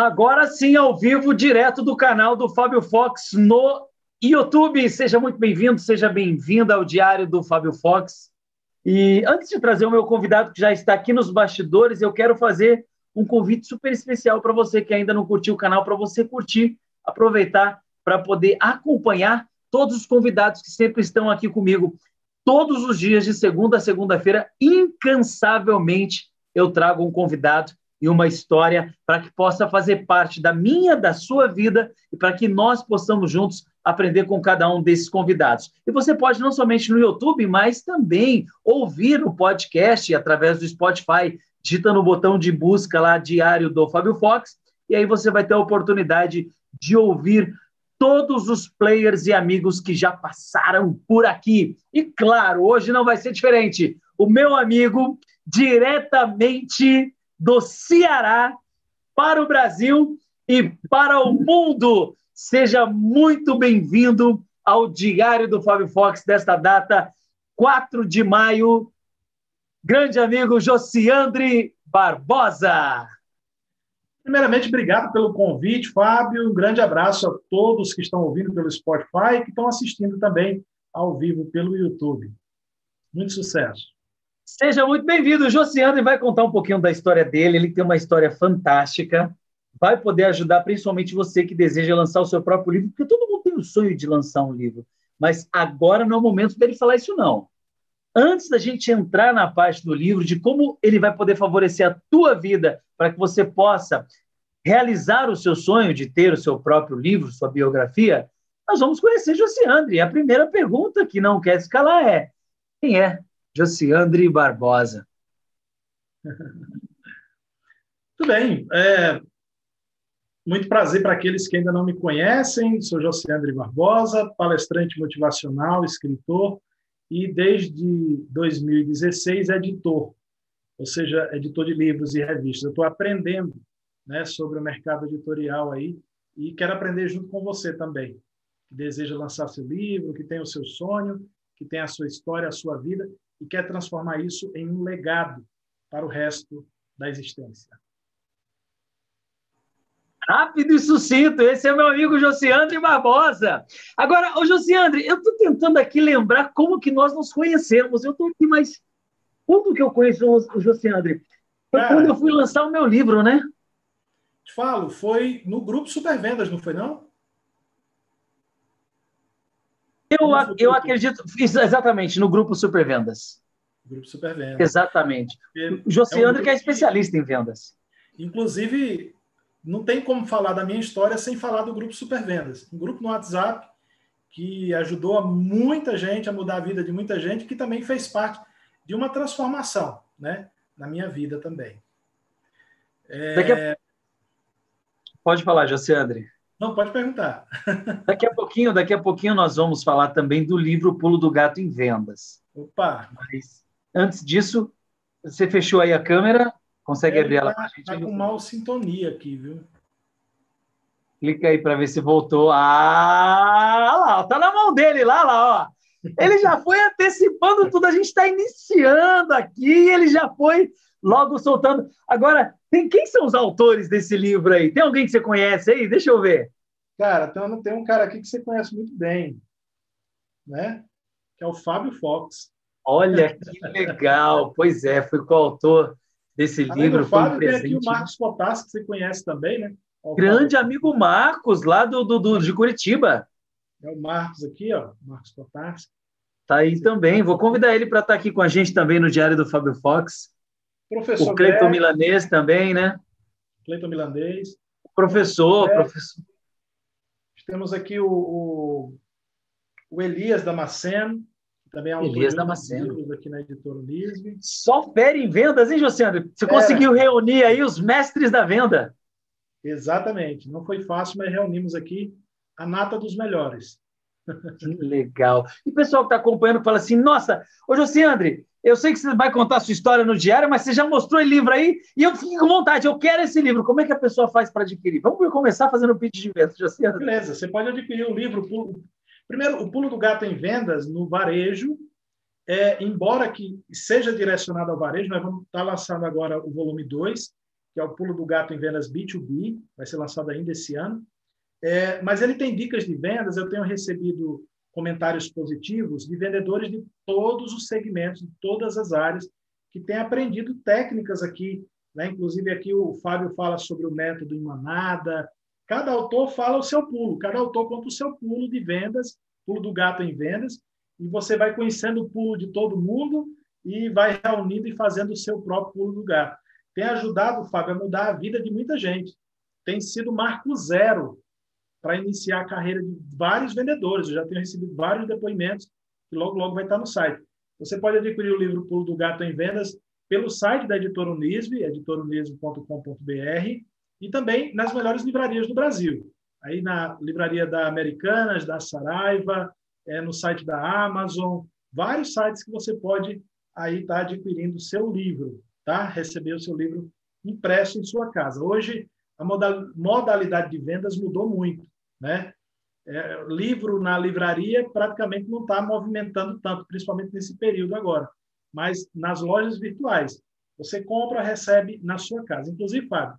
Agora sim, ao vivo, direto do canal do Fábio Fox no YouTube. Seja muito bem-vindo, seja bem-vinda ao Diário do Fábio Fox. E antes de trazer o meu convidado que já está aqui nos bastidores, eu quero fazer um convite super especial para você que ainda não curtiu o canal, para você curtir, aproveitar para poder acompanhar todos os convidados que sempre estão aqui comigo. Todos os dias, de segunda a segunda-feira, incansavelmente, eu trago um convidado e uma história para que possa fazer parte da minha, da sua vida e para que nós possamos juntos aprender com cada um desses convidados. E você pode não somente no YouTube, mas também ouvir o podcast através do Spotify, digita no botão de busca lá Diário do Fábio Fox, e aí você vai ter a oportunidade de ouvir todos os players e amigos que já passaram por aqui. E claro, hoje não vai ser diferente. O meu amigo, diretamente do Ceará para o Brasil e para o mundo, seja muito bem-vindo ao Diário do Fábio Fox desta data, 4 de maio. Grande amigo Josiandre Barbosa. Primeiramente, obrigado pelo convite, Fábio. Um grande abraço a todos que estão ouvindo pelo Spotify e que estão assistindo também ao vivo pelo YouTube. Muito sucesso. Seja muito bem-vindo. O Josiane vai contar um pouquinho da história dele. Ele tem uma história fantástica. Vai poder ajudar principalmente você que deseja lançar o seu próprio livro, porque todo mundo tem o sonho de lançar um livro. Mas agora não é o momento dele falar isso, não. Antes da gente entrar na parte do livro, de como ele vai poder favorecer a tua vida para que você possa realizar o seu sonho de ter o seu próprio livro, sua biografia, nós vamos conhecer Josiandre. A primeira pergunta que não quer escalar é: quem é Josiandre Barbosa? Tudo bem. É, muito prazer para aqueles que ainda não me conhecem. Sou Josiandre Barbosa, palestrante motivacional, escritor e desde 2016 editor ou seja, editor de livros e revistas. Estou aprendendo né, sobre o mercado editorial aí e quero aprender junto com você também, que deseja lançar seu livro, que tem o seu sonho, que tem a sua história, a sua vida e quer transformar isso em um legado para o resto da existência. Rápido e sucinto, esse é meu amigo Josiandre Barbosa. Agora, ô Josiandre, eu estou tentando aqui lembrar como que nós nos conhecemos. Eu estou aqui, mas quando que eu conheço o José André? Foi Cara, quando eu fui lançar o meu livro, né? Te falo, foi no grupo Supervendas, não foi não? Eu, eu acredito, exatamente, no grupo Supervendas. Grupo Supervendas. Exatamente. o José é um que é especialista em vendas. Inclusive, não tem como falar da minha história sem falar do grupo Supervendas. Um grupo no WhatsApp que ajudou muita gente a mudar a vida de muita gente, que também fez parte de uma transformação né, na minha vida também. É... A... Pode falar, Josiandre. Não, pode perguntar. daqui a pouquinho, daqui a pouquinho nós vamos falar também do livro Pulo do Gato em Vendas. Opa! Mas antes disso, você fechou aí a câmera? Consegue é, abrir ela? Está tá com mal sintonia aqui, viu? Clica aí para ver se voltou. Ah, lá, tá na mão dele, lá, lá, ó. Ele já foi antecipando tudo, a gente está iniciando aqui, ele já foi logo soltando. Agora, tem quem são os autores desse livro aí? Tem alguém que você conhece aí? Deixa eu ver. Cara, tem, tem um cara aqui que você conhece muito bem, né? Que é o Fábio Fox. Olha que legal! pois é, foi coautor desse Além livro. O Fábio um tem aqui o Marcos Potassi, que você conhece também, né? Grande amigo Marcos, lá do, do, do, de Curitiba. É o Marcos aqui, ó, Marcos Potassi. Tá aí também. Vou convidar ele para estar tá aqui com a gente também no Diário do Fábio Fox. Professor o Cleiton Milanês também, né? Cleiton Milanês. Professor, professor. Temos aqui o, o, o Elias Damasceno, também é um Elias Damasceno. aqui na editora Lisbe. Só fere em vendas, hein, Josiane? Você é. conseguiu reunir aí os mestres da venda. Exatamente. Não foi fácil, mas reunimos aqui a nata dos melhores. Que legal. E o pessoal que está acompanhando fala assim: nossa, ô Josiandre, eu sei que você vai contar a sua história no diário, mas você já mostrou o livro aí e eu fiquei com vontade, eu quero esse livro. Como é que a pessoa faz para adquirir? Vamos começar fazendo o pitch de vendas, Josiandre. Beleza, você pode adquirir o livro. Primeiro, o Pulo do Gato em Vendas no varejo. É, embora que seja direcionado ao varejo, nós vamos estar tá lançando agora o volume 2, que é o Pulo do Gato em Vendas B2B, vai ser lançado ainda esse ano. É, mas ele tem dicas de vendas, eu tenho recebido comentários positivos de vendedores de todos os segmentos, de todas as áreas, que têm aprendido técnicas aqui. Né? Inclusive, aqui o Fábio fala sobre o método em manada. Cada autor fala o seu pulo, cada autor conta o seu pulo de vendas, pulo do gato em vendas, e você vai conhecendo o pulo de todo mundo e vai reunindo e fazendo o seu próprio pulo do gato. Tem ajudado, Fábio, a mudar a vida de muita gente. Tem sido marco zero para iniciar a carreira de vários vendedores. Eu já tenho recebido vários depoimentos que logo, logo vai estar no site. Você pode adquirir o livro Pulo do Gato em Vendas pelo site da editora Unisve, editorunisve.com.br, e também nas melhores livrarias do Brasil. Aí na livraria da Americanas, da Saraiva, é, no site da Amazon, vários sites que você pode aí estar tá adquirindo o seu livro, tá? Receber o seu livro impresso em sua casa. Hoje, a modalidade de vendas mudou muito, né? É, livro na livraria praticamente não está movimentando tanto, principalmente nesse período agora. Mas nas lojas virtuais, você compra, recebe na sua casa. Inclusive, Fábio,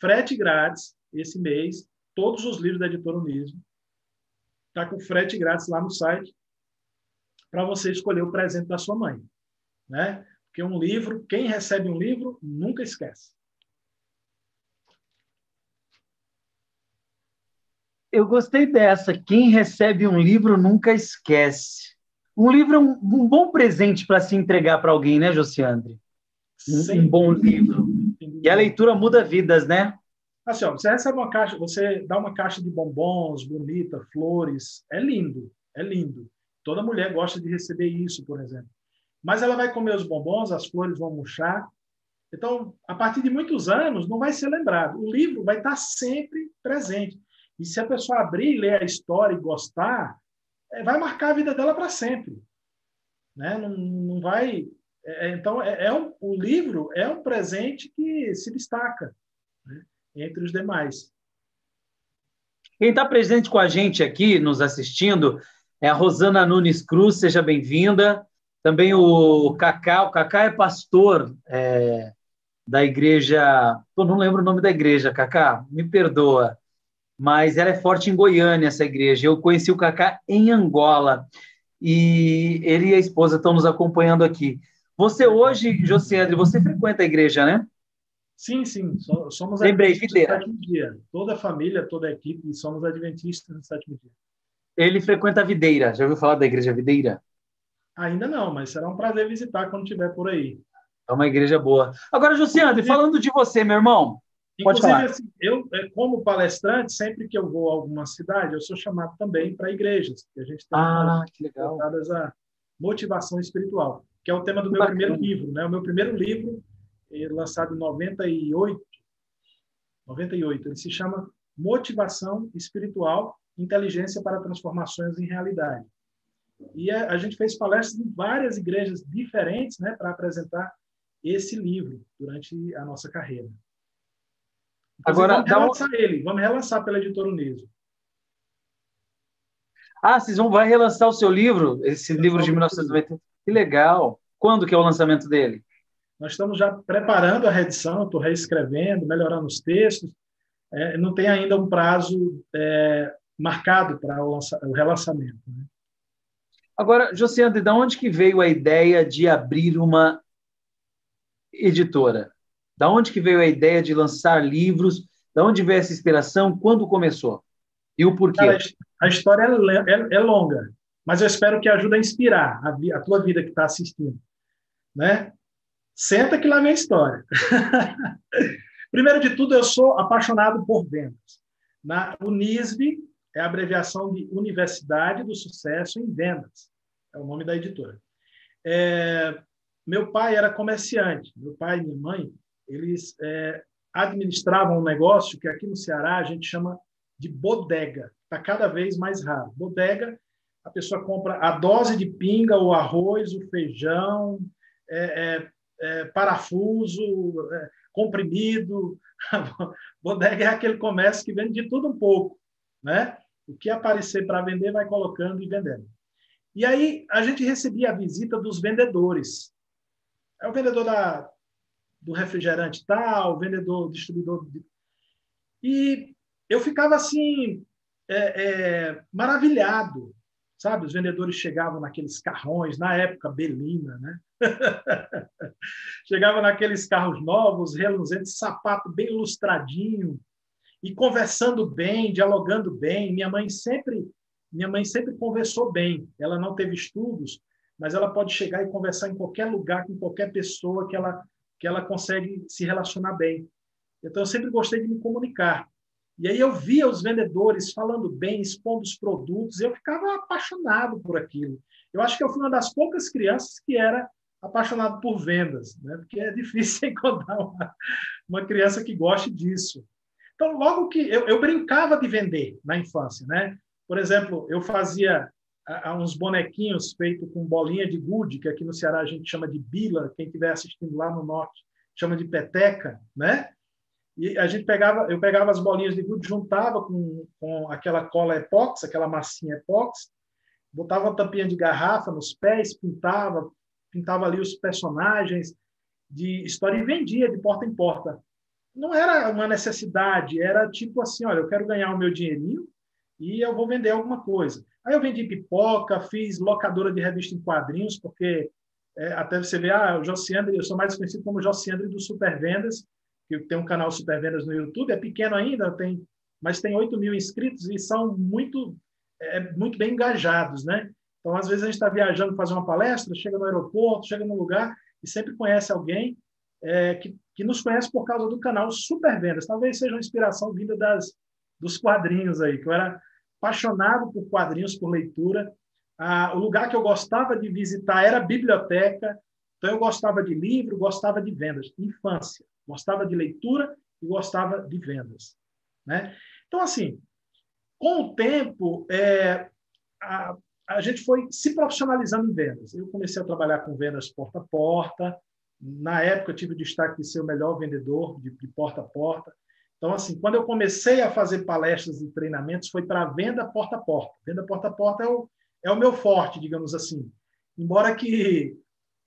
frete grátis esse mês, todos os livros da Editora Unismo. Está com frete grátis lá no site para você escolher o presente da sua mãe. Né? Porque um livro, quem recebe um livro, nunca esquece. Eu gostei dessa. Quem recebe um livro nunca esquece. Um livro é um, um bom presente para se entregar para alguém, né, Josiandre? Um, um, bom livro. E a leitura muda vidas, né? Assim, ó, você recebe uma caixa, você dá uma caixa de bombons bonita, flores, é lindo, é lindo. Toda mulher gosta de receber isso, por exemplo. Mas ela vai comer os bombons, as flores vão murchar. Então, a partir de muitos anos, não vai ser lembrado. O livro vai estar sempre presente. E se a pessoa abrir e ler a história e gostar, é, vai marcar a vida dela para sempre. Né? Não, não vai. É, é, então, é, é, um, o livro é um presente que se destaca né? entre os demais. Quem está presente com a gente aqui, nos assistindo, é a Rosana Nunes Cruz, seja bem-vinda. Também o Cacá, o Cacá é pastor é, da igreja. Eu não lembro o nome da igreja, Cacá, me perdoa mas ela é forte em Goiânia, essa igreja. Eu conheci o Cacá em Angola e ele e a esposa estão nos acompanhando aqui. Você hoje, Josiandre, você frequenta a igreja, né? Sim, sim. Somos Lembrei, videira. sétimo dia. Toda a família, toda a equipe, somos adventistas no sétimo dia. Ele frequenta a videira. Já ouviu falar da igreja videira? Ainda não, mas será um prazer visitar quando estiver por aí. É uma igreja boa. Agora, Josiandre, falando de você, meu irmão, Inclusive, assim, eu, é, como palestrante, sempre que eu vou a alguma cidade, eu sou chamado também para igrejas. Que a gente tem ah, a motivação espiritual, que é o tema do meu Bacana. primeiro livro. Né? O meu primeiro livro, é lançado em 98, 98, ele se chama Motivação Espiritual, Inteligência para Transformações em Realidade. E a, a gente fez palestras em várias igrejas diferentes né, para apresentar esse livro durante a nossa carreira. Agora, vamos relançar um... ele, vamos relançar pela editora Uniso. Ah, vocês vão vai relançar o seu livro, esse Eu livro de 1990. Que legal. Quando que é o lançamento dele? Nós estamos já preparando a reedição, estou reescrevendo, melhorando os textos. É, não tem ainda um prazo é, marcado para o, o relançamento. Né? Agora, Josiane, de onde que veio a ideia de abrir uma editora? Da onde que veio a ideia de lançar livros? Da onde veio essa inspiração? Quando começou? E o porquê? A história é, é, longa, mas eu espero que ajude a inspirar a, a tua vida que está assistindo. Né? Senta que lá vem a história. Primeiro de tudo, eu sou apaixonado por vendas. Na Unisv, é a abreviação de Universidade do Sucesso em Vendas. É o nome da editora. É, meu pai era comerciante. Meu pai e minha mãe eles é, administravam um negócio que aqui no Ceará a gente chama de bodega. Está cada vez mais raro. Bodega, a pessoa compra a dose de pinga, o arroz, o feijão, é, é, é parafuso, é, comprimido. bodega é aquele comércio que vende de tudo um pouco, né? O que aparecer para vender, vai colocando e vendendo. E aí a gente recebia a visita dos vendedores. É o vendedor da do refrigerante tal, vendedor, distribuidor. E eu ficava assim, é, é, maravilhado, sabe? Os vendedores chegavam naqueles carrões, na época, Belina, né? chegavam naqueles carros novos, reluzentes, sapato bem ilustradinho, e conversando bem, dialogando bem. Minha mãe sempre, minha mãe sempre conversou bem. Ela não teve estudos, mas ela pode chegar e conversar em qualquer lugar com qualquer pessoa que ela que ela consegue se relacionar bem. Então eu sempre gostei de me comunicar. E aí eu via os vendedores falando bem, expondo os produtos, eu ficava apaixonado por aquilo. Eu acho que eu fui uma das poucas crianças que era apaixonado por vendas, né? porque é difícil encontrar uma, uma criança que goste disso. Então, logo que eu, eu, brincava de vender na infância, né? Por exemplo, eu fazia a, uns bonequinhos feitos com bolinha de gude, que aqui no Ceará a gente chama de bila, quem estiver assistindo lá no norte chama de peteca, né? E a gente pegava, eu pegava as bolinhas de gude, juntava com, com aquela cola epox, aquela massinha epox, botava uma tampinha de garrafa nos pés, pintava, pintava ali os personagens de história e vendia de porta em porta. Não era uma necessidade, era tipo assim, olha, eu quero ganhar o meu dinheirinho e eu vou vender alguma coisa. Aí eu vendi pipoca, fiz locadora de revista em quadrinhos, porque é, até você vê, ah, o Josiandre, eu sou mais conhecido como Josiandre do Supervendas, que tem um canal Super Vendas no YouTube, é pequeno ainda, tem, mas tem 8 mil inscritos e são muito, é, muito bem engajados, né? Então, às vezes, a gente está viajando fazer uma palestra, chega no aeroporto, chega num lugar e sempre conhece alguém é, que, que nos conhece por causa do canal Super Vendas. Talvez seja uma inspiração vinda das, dos quadrinhos aí, que eu era apaixonado por quadrinhos, por leitura. Ah, o lugar que eu gostava de visitar era a biblioteca, então eu gostava de livro, gostava de vendas. Infância. Gostava de leitura e gostava de vendas. Né? Então, assim, com o tempo, é, a, a gente foi se profissionalizando em vendas. Eu comecei a trabalhar com vendas porta a porta. Na época, eu tive o destaque de ser o melhor vendedor de, de porta a porta. Então, assim, quando eu comecei a fazer palestras e treinamentos, foi para venda porta a porta. Venda porta a porta é o, é o meu forte, digamos assim. Embora que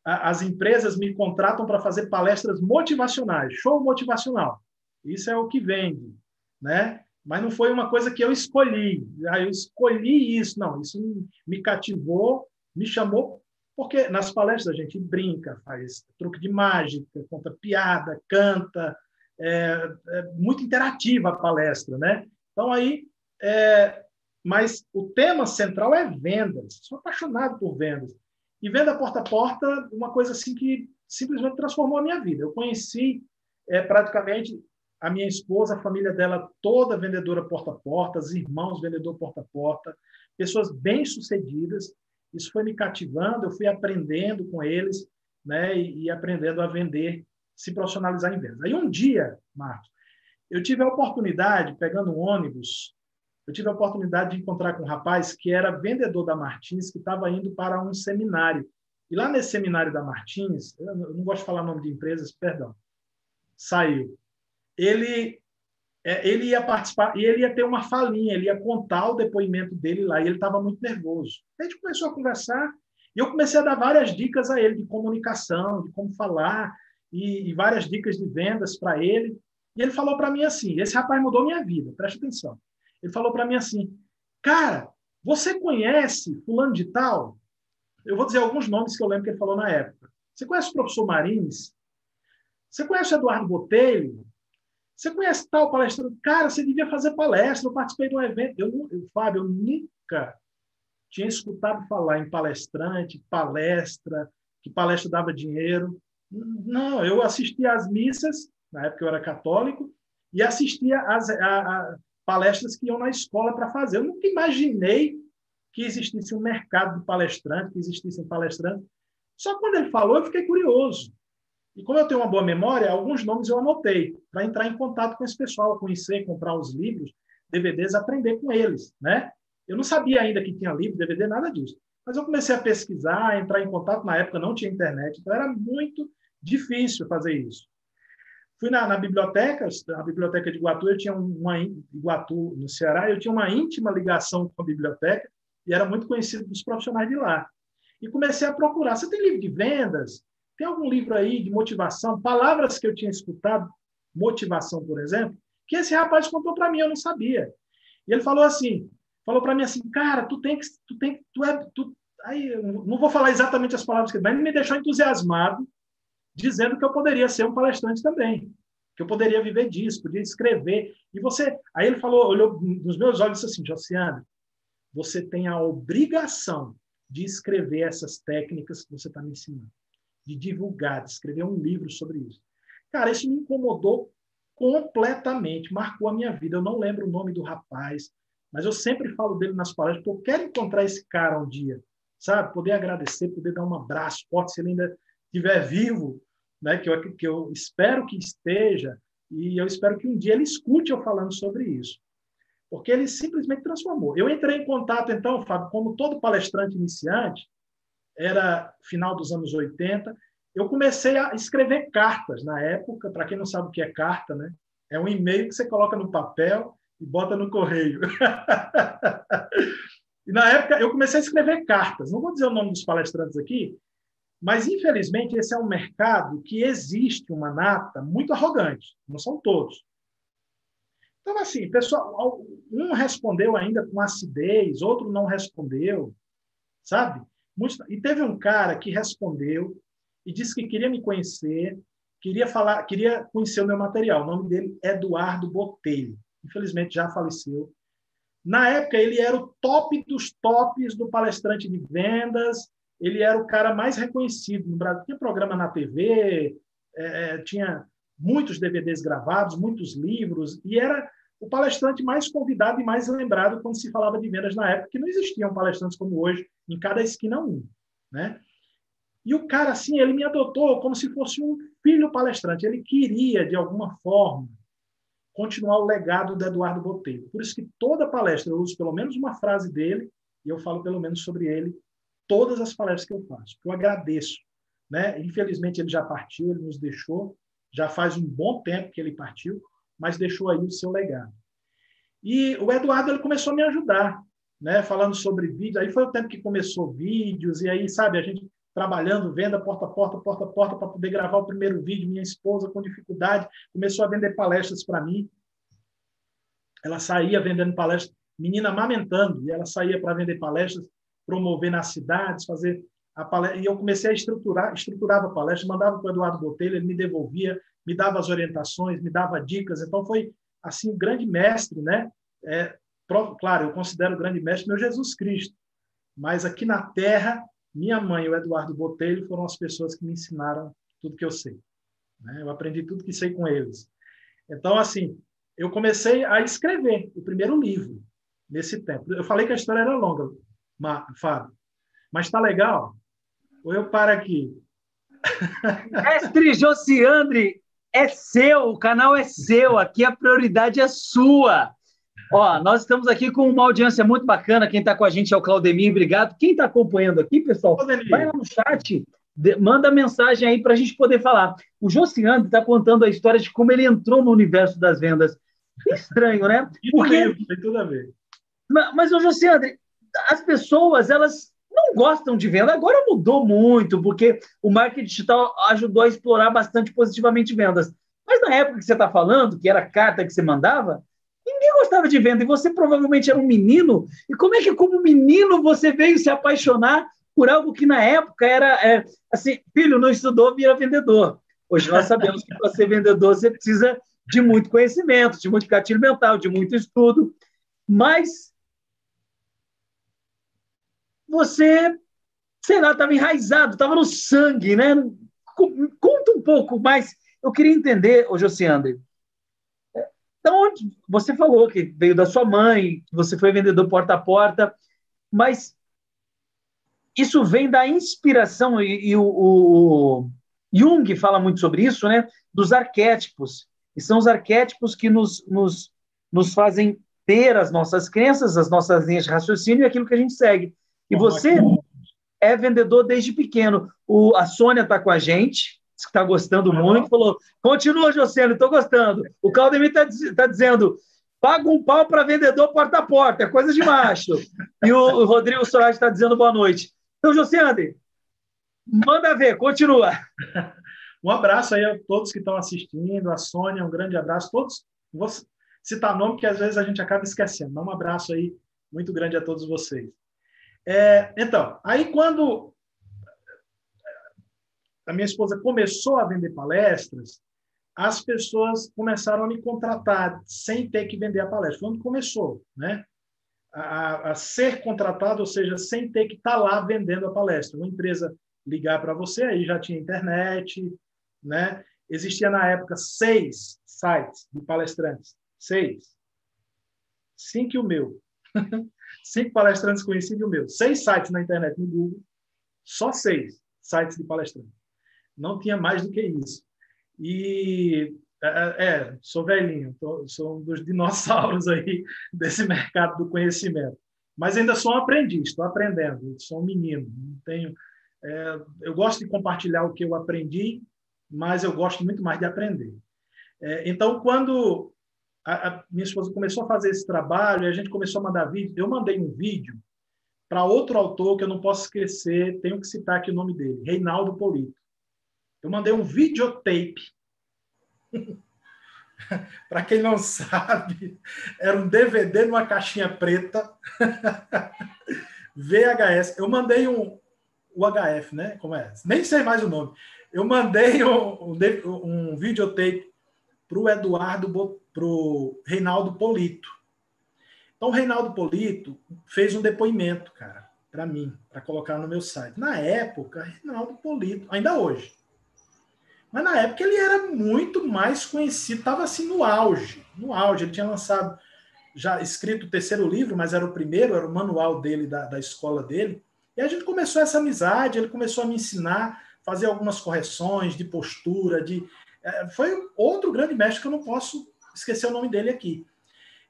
as empresas me contratam para fazer palestras motivacionais, show motivacional. Isso é o que vende, né? Mas não foi uma coisa que eu escolhi. Ah, eu escolhi isso, não. Isso me cativou, me chamou, porque nas palestras a gente brinca, faz truque de mágica, conta piada, canta, é, é muito interativa a palestra, né? Então aí, é, mas o tema central é vendas. Sou apaixonado por vendas. E venda porta a porta, uma coisa assim que simplesmente transformou a minha vida. Eu conheci é, praticamente a minha esposa, a família dela toda vendedora porta a porta, os irmãos vendedor porta a porta, pessoas bem sucedidas. Isso foi me cativando, eu fui aprendendo com eles, né, e, e aprendendo a vender, se profissionalizar em vendas. Aí um dia, Marcos, eu tive a oportunidade, pegando um ônibus, eu tive a oportunidade de encontrar com um rapaz que era vendedor da Martins, que estava indo para um seminário. E lá nesse seminário da Martins, eu não gosto de falar nome de empresas, perdão, saiu. Ele é, ele ia participar e ele ia ter uma falinha, ele ia contar o depoimento dele lá, e ele estava muito nervoso. A gente começou a conversar e eu comecei a dar várias dicas a ele de comunicação, de como falar, e, e várias dicas de vendas para ele. E ele falou para mim assim: esse rapaz mudou minha vida, preste atenção. Ele falou para mim assim: Cara, você conhece Fulano de Tal? Eu vou dizer alguns nomes que eu lembro que ele falou na época. Você conhece o professor Marins? Você conhece o Eduardo Botelho? Você conhece tal palestrante? Cara, você devia fazer palestra. Eu participei de um evento. Eu, eu, Fábio, eu nunca tinha escutado falar em palestrante, palestra, que palestra dava dinheiro. Não, eu assistia às missas, na época eu era católico, e assistia às, a, a, palestras que iam na escola para fazer. Eu nunca imaginei que existisse um mercado de palestrante, que existissem palestrantes. Só quando ele falou, eu fiquei curioso. E como eu tenho uma boa memória, alguns nomes eu anotei para entrar em contato com esse pessoal, conhecer, comprar os livros, DVDs, aprender com eles, né? Eu não sabia ainda que tinha livro, DVD, nada disso. Mas eu comecei a pesquisar, entrar em contato. Na época não tinha internet, então era muito difícil fazer isso. Fui na, na, biblioteca, a biblioteca de Iguatu, eu tinha uma Iguatu no Ceará, eu tinha uma íntima ligação com a biblioteca e era muito conhecido dos profissionais de lá. E comecei a procurar. Você tem livro de vendas? tem algum livro aí de motivação, palavras que eu tinha escutado, motivação, por exemplo, que esse rapaz contou para mim, eu não sabia. E ele falou assim, falou para mim assim, cara, tu tem que, tu tem, tu é, tu, aí não vou falar exatamente as palavras que, mas ele me deixou entusiasmado, dizendo que eu poderia ser um palestrante também, que eu poderia viver disso, podia escrever. E você, aí ele falou, olhou nos meus olhos e disse assim, Josiane, você tem a obrigação de escrever essas técnicas que você está me ensinando, de divulgar, de escrever um livro sobre isso. Cara, isso me incomodou completamente, marcou a minha vida. Eu não lembro o nome do rapaz, mas eu sempre falo dele nas palestras, porque eu quero encontrar esse cara um dia, sabe? Poder agradecer, poder dar um abraço forte, se ele ainda estiver vivo, né? que, eu, que eu espero que esteja, e eu espero que um dia ele escute eu falando sobre isso. Porque ele simplesmente transformou. Eu entrei em contato, então, Fábio, como todo palestrante iniciante, era final dos anos 80, eu comecei a escrever cartas na época. Para quem não sabe o que é carta, né? É um e-mail que você coloca no papel e bota no correio. e na época eu comecei a escrever cartas. Não vou dizer o nome dos palestrantes aqui, mas infelizmente esse é um mercado que existe uma nata muito arrogante. Não são todos. Então assim, pessoal, um respondeu ainda com acidez, outro não respondeu, sabe? E teve um cara que respondeu e disse que queria me conhecer, queria falar, queria conhecer o meu material. O nome dele é Eduardo Botelho. Infelizmente já faleceu. Na época ele era o top dos tops do palestrante de vendas. Ele era o cara mais reconhecido no Brasil. Tinha programa na TV, é, é, tinha muitos DVDs gravados, muitos livros e era o palestrante mais convidado e mais lembrado quando se falava de vendas na época, que não existiam palestrantes como hoje, em cada esquina um, né? E o cara, assim, ele me adotou como se fosse um filho palestrante. Ele queria, de alguma forma, continuar o legado do Eduardo Botelho. Por isso que toda palestra eu uso pelo menos uma frase dele e eu falo pelo menos sobre ele todas as palestras que eu faço. Eu agradeço. Né? Infelizmente, ele já partiu, ele nos deixou. Já faz um bom tempo que ele partiu, mas deixou aí o seu legado. E o Eduardo ele começou a me ajudar, né? falando sobre vídeos. Aí foi o tempo que começou vídeos, e aí, sabe, a gente trabalhando, venda porta a porta, porta a porta, para poder gravar o primeiro vídeo. Minha esposa, com dificuldade, começou a vender palestras para mim. Ela saía vendendo palestras, menina amamentando, e ela saía para vender palestras, promover nas cidades, fazer a palestra. E eu comecei a estruturar, estruturava a palestra, mandava para o Eduardo Botelho, ele me devolvia, me dava as orientações, me dava dicas. Então, foi assim um grande mestre, né? É, claro, eu considero o grande mestre meu Jesus Cristo, mas aqui na Terra minha mãe e o Eduardo Botelho foram as pessoas que me ensinaram tudo que eu sei. Né? Eu aprendi tudo que sei com eles. Então, assim, eu comecei a escrever o primeiro livro nesse tempo. Eu falei que a história era longa, Fábio, mas está legal? Ou eu paro aqui? Mestre Josiandre, é seu, o canal é seu, aqui a prioridade é sua. Ó, nós estamos aqui com uma audiência muito bacana. Quem está com a gente é o Claudemir, obrigado. Quem está acompanhando aqui, pessoal, vai lá no chat, de, manda mensagem aí para a gente poder falar. O Josiane está contando a história de como ele entrou no universo das vendas. Estranho, né? Porque... Tem tudo a ver. Mas, mas o Josiane, as pessoas, elas não gostam de venda. Agora mudou muito, porque o marketing digital ajudou a explorar bastante positivamente vendas. Mas na época que você está falando, que era carta que você mandava, gostava de venda e você provavelmente era um menino. E como é que, como menino, você veio se apaixonar por algo que na época era é, assim: filho, não estudou, vira vendedor. Hoje nós sabemos que para ser vendedor você precisa de muito conhecimento, de muito gatilho mental, de muito estudo. Mas você, sei lá, estava enraizado, estava no sangue, né? Conta um pouco mais. Eu queria entender, ô Josiandre, então, você falou que veio da sua mãe, que você foi vendedor porta a porta, mas isso vem da inspiração, e, e o, o, Jung fala muito sobre isso, né? Dos arquétipos. E são os arquétipos que nos, nos, nos fazem ter as nossas crenças, as nossas linhas de raciocínio e aquilo que a gente segue. E você é vendedor desde pequeno. O, a Sônia está com a gente, que está gostando muito, falou: continua, Jocélio, estou gostando. O Claudemir está tá dizendo: paga um pau para vendedor porta a porta, é coisa de macho. e o, Rodrigo Soares está dizendo boa noite. Então, Jocélio, Manda ver, continua. Um abraço aí a todos que estão assistindo, a Sônia, um grande abraço. Todos, vou citar nome que às vezes a gente acaba esquecendo, mas um abraço aí muito grande a todos vocês. É, então, aí quando a minha esposa começou a vender palestras, as pessoas começaram a me contratar sem ter que vender a palestra. Quando começou, né? A, a, ser contratado, ou seja, sem ter que estar tá lá vendendo a palestra. Uma empresa ligar para você, aí já tinha internet, né? Existia na época seis sites de palestrantes, seis. Cinco e o meu. Cinco palestrantes conhecidos e o meu. Seis sites na internet, no Google, só seis sites de palestrantes. Não tinha mais do que isso. E é, é, é sou velhinho, tô, sou um dos dinossauros aí desse mercado do conhecimento. Mas ainda sou um aprendiz, estou aprendendo, sou um menino. Não tenho, é, eu gosto de compartilhar o que eu aprendi, mas eu gosto muito mais de aprender. É, então, quando a, a, minha esposa começou a fazer esse trabalho, a gente começou a mandar vídeo, eu mandei um vídeo para outro autor que eu não posso esquecer, tenho que citar aqui o nome dele, Reinaldo Polito. Eu mandei um videotape. Para quem não sabe, era um DVD numa caixinha preta. VHS. Eu mandei um UHF, né? Como é? Nem sei mais o nome. Eu mandei um, um, um videotape para o Eduardo, para o Reinaldo Polito. Então, o Reinaldo Polito fez um depoimento, cara, para mim, para colocar no meu site. Na época, Reinaldo Polito, ainda hoje, mas na época ele era muito mais conhecido, estava assim no auge, no auge. Ele tinha lançado, já escrito o terceiro livro, mas era o primeiro, era o manual dele, da, da escola dele. E a gente começou essa amizade, ele começou a me ensinar, fazer algumas correções de postura, de é, foi outro grande mestre que eu não posso esquecer o nome dele aqui.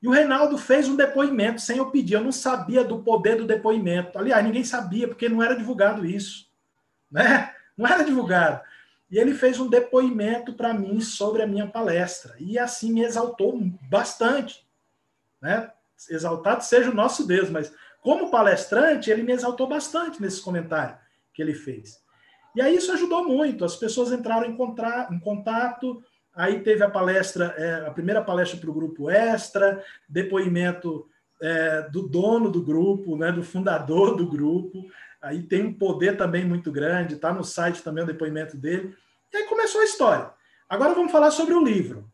E o Reinaldo fez um depoimento sem eu pedir, eu não sabia do poder do depoimento. Aliás, ninguém sabia, porque não era divulgado isso. Né? Não era divulgado. E ele fez um depoimento para mim sobre a minha palestra. E assim me exaltou bastante. Né? Exaltado seja o nosso Deus, mas como palestrante, ele me exaltou bastante nesse comentário que ele fez. E aí isso ajudou muito. As pessoas entraram em, contra, em contato. Aí teve a palestra, é, a primeira palestra para o grupo Extra, depoimento é, do dono do grupo, né, do fundador do grupo aí tem um poder também muito grande, está no site também o depoimento dele. E aí começou a história. Agora vamos falar sobre o livro.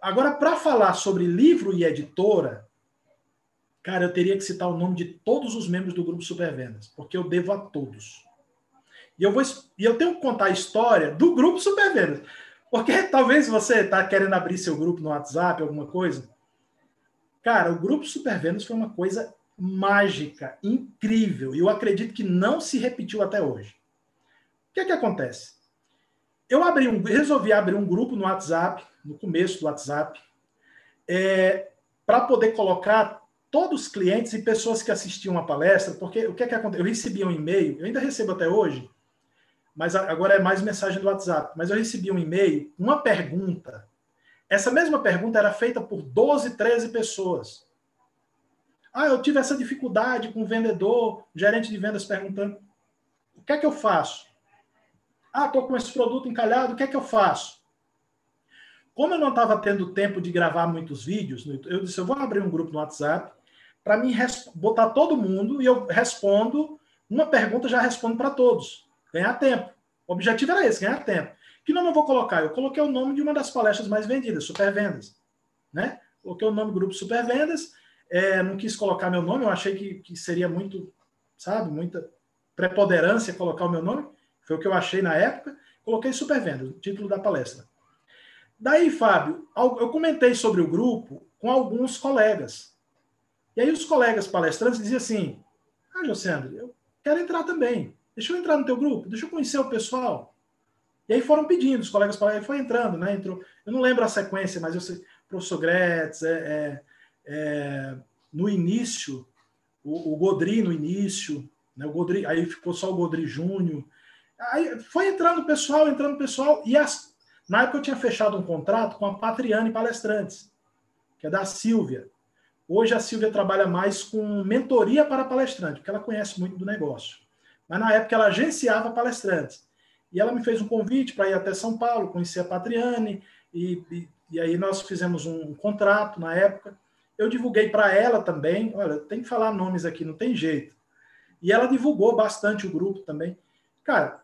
Agora, para falar sobre livro e editora, cara, eu teria que citar o nome de todos os membros do grupo Supervendas, porque eu devo a todos. E eu, vou, e eu tenho que contar a história do grupo Supervendas. Porque talvez você está querendo abrir seu grupo no WhatsApp, alguma coisa. Cara, o grupo Supervendas foi uma coisa mágica, incrível, e eu acredito que não se repetiu até hoje. O que é que acontece? Eu abri um, resolvi abrir um grupo no WhatsApp, no começo do WhatsApp, é, para poder colocar todos os clientes e pessoas que assistiam a palestra, porque o que é que acontece? Eu recebi um e-mail, eu ainda recebo até hoje, mas agora é mais mensagem do WhatsApp, mas eu recebi um e-mail, uma pergunta. Essa mesma pergunta era feita por 12, 13 pessoas. Ah, eu tive essa dificuldade com o vendedor, gerente de vendas perguntando: o que é que eu faço? Ah, estou com esse produto encalhado, o que é que eu faço? Como eu não estava tendo tempo de gravar muitos vídeos, eu disse: eu vou abrir um grupo no WhatsApp para mim botar todo mundo e eu respondo uma pergunta, já respondo para todos. Ganhar tempo. O objetivo era esse, ganhar tempo. Que nome eu vou colocar? Eu coloquei o nome de uma das palestras mais vendidas, Supervendas. Né? Coloquei o nome do grupo Supervendas é, não quis colocar meu nome, eu achei que, que seria muito, sabe, muita preponderância colocar o meu nome. Foi o que eu achei na época. Coloquei Supervenda, o título da palestra. Daí, Fábio, eu comentei sobre o grupo com alguns colegas. E aí os colegas palestrantes diziam assim: Ah, Josandro, eu quero entrar também. Deixa eu entrar no teu grupo, deixa eu conhecer o pessoal. E aí foram pedindo, os colegas palestrantes, foi entrando, né? Entrou, eu não lembro a sequência, mas eu sei, professor Gretz, é, é, é, no início, o, o, Godri no início, né, o Godri, aí ficou só o Godri Júnior. Aí foi entrando pessoal, entrando pessoal, e as, na época eu tinha fechado um contrato com a Patriane Palestrantes, que é da Silvia. Hoje a Silvia trabalha mais com mentoria para palestrante, porque ela conhece muito do negócio. mas na época ela agenciava palestrantes. E ela me fez um convite para ir até São Paulo, conhecer a Patriane, e, e, e aí nós fizemos um, um contrato na época. Eu divulguei para ela também, olha, tem que falar nomes aqui, não tem jeito. E ela divulgou bastante o grupo também. Cara,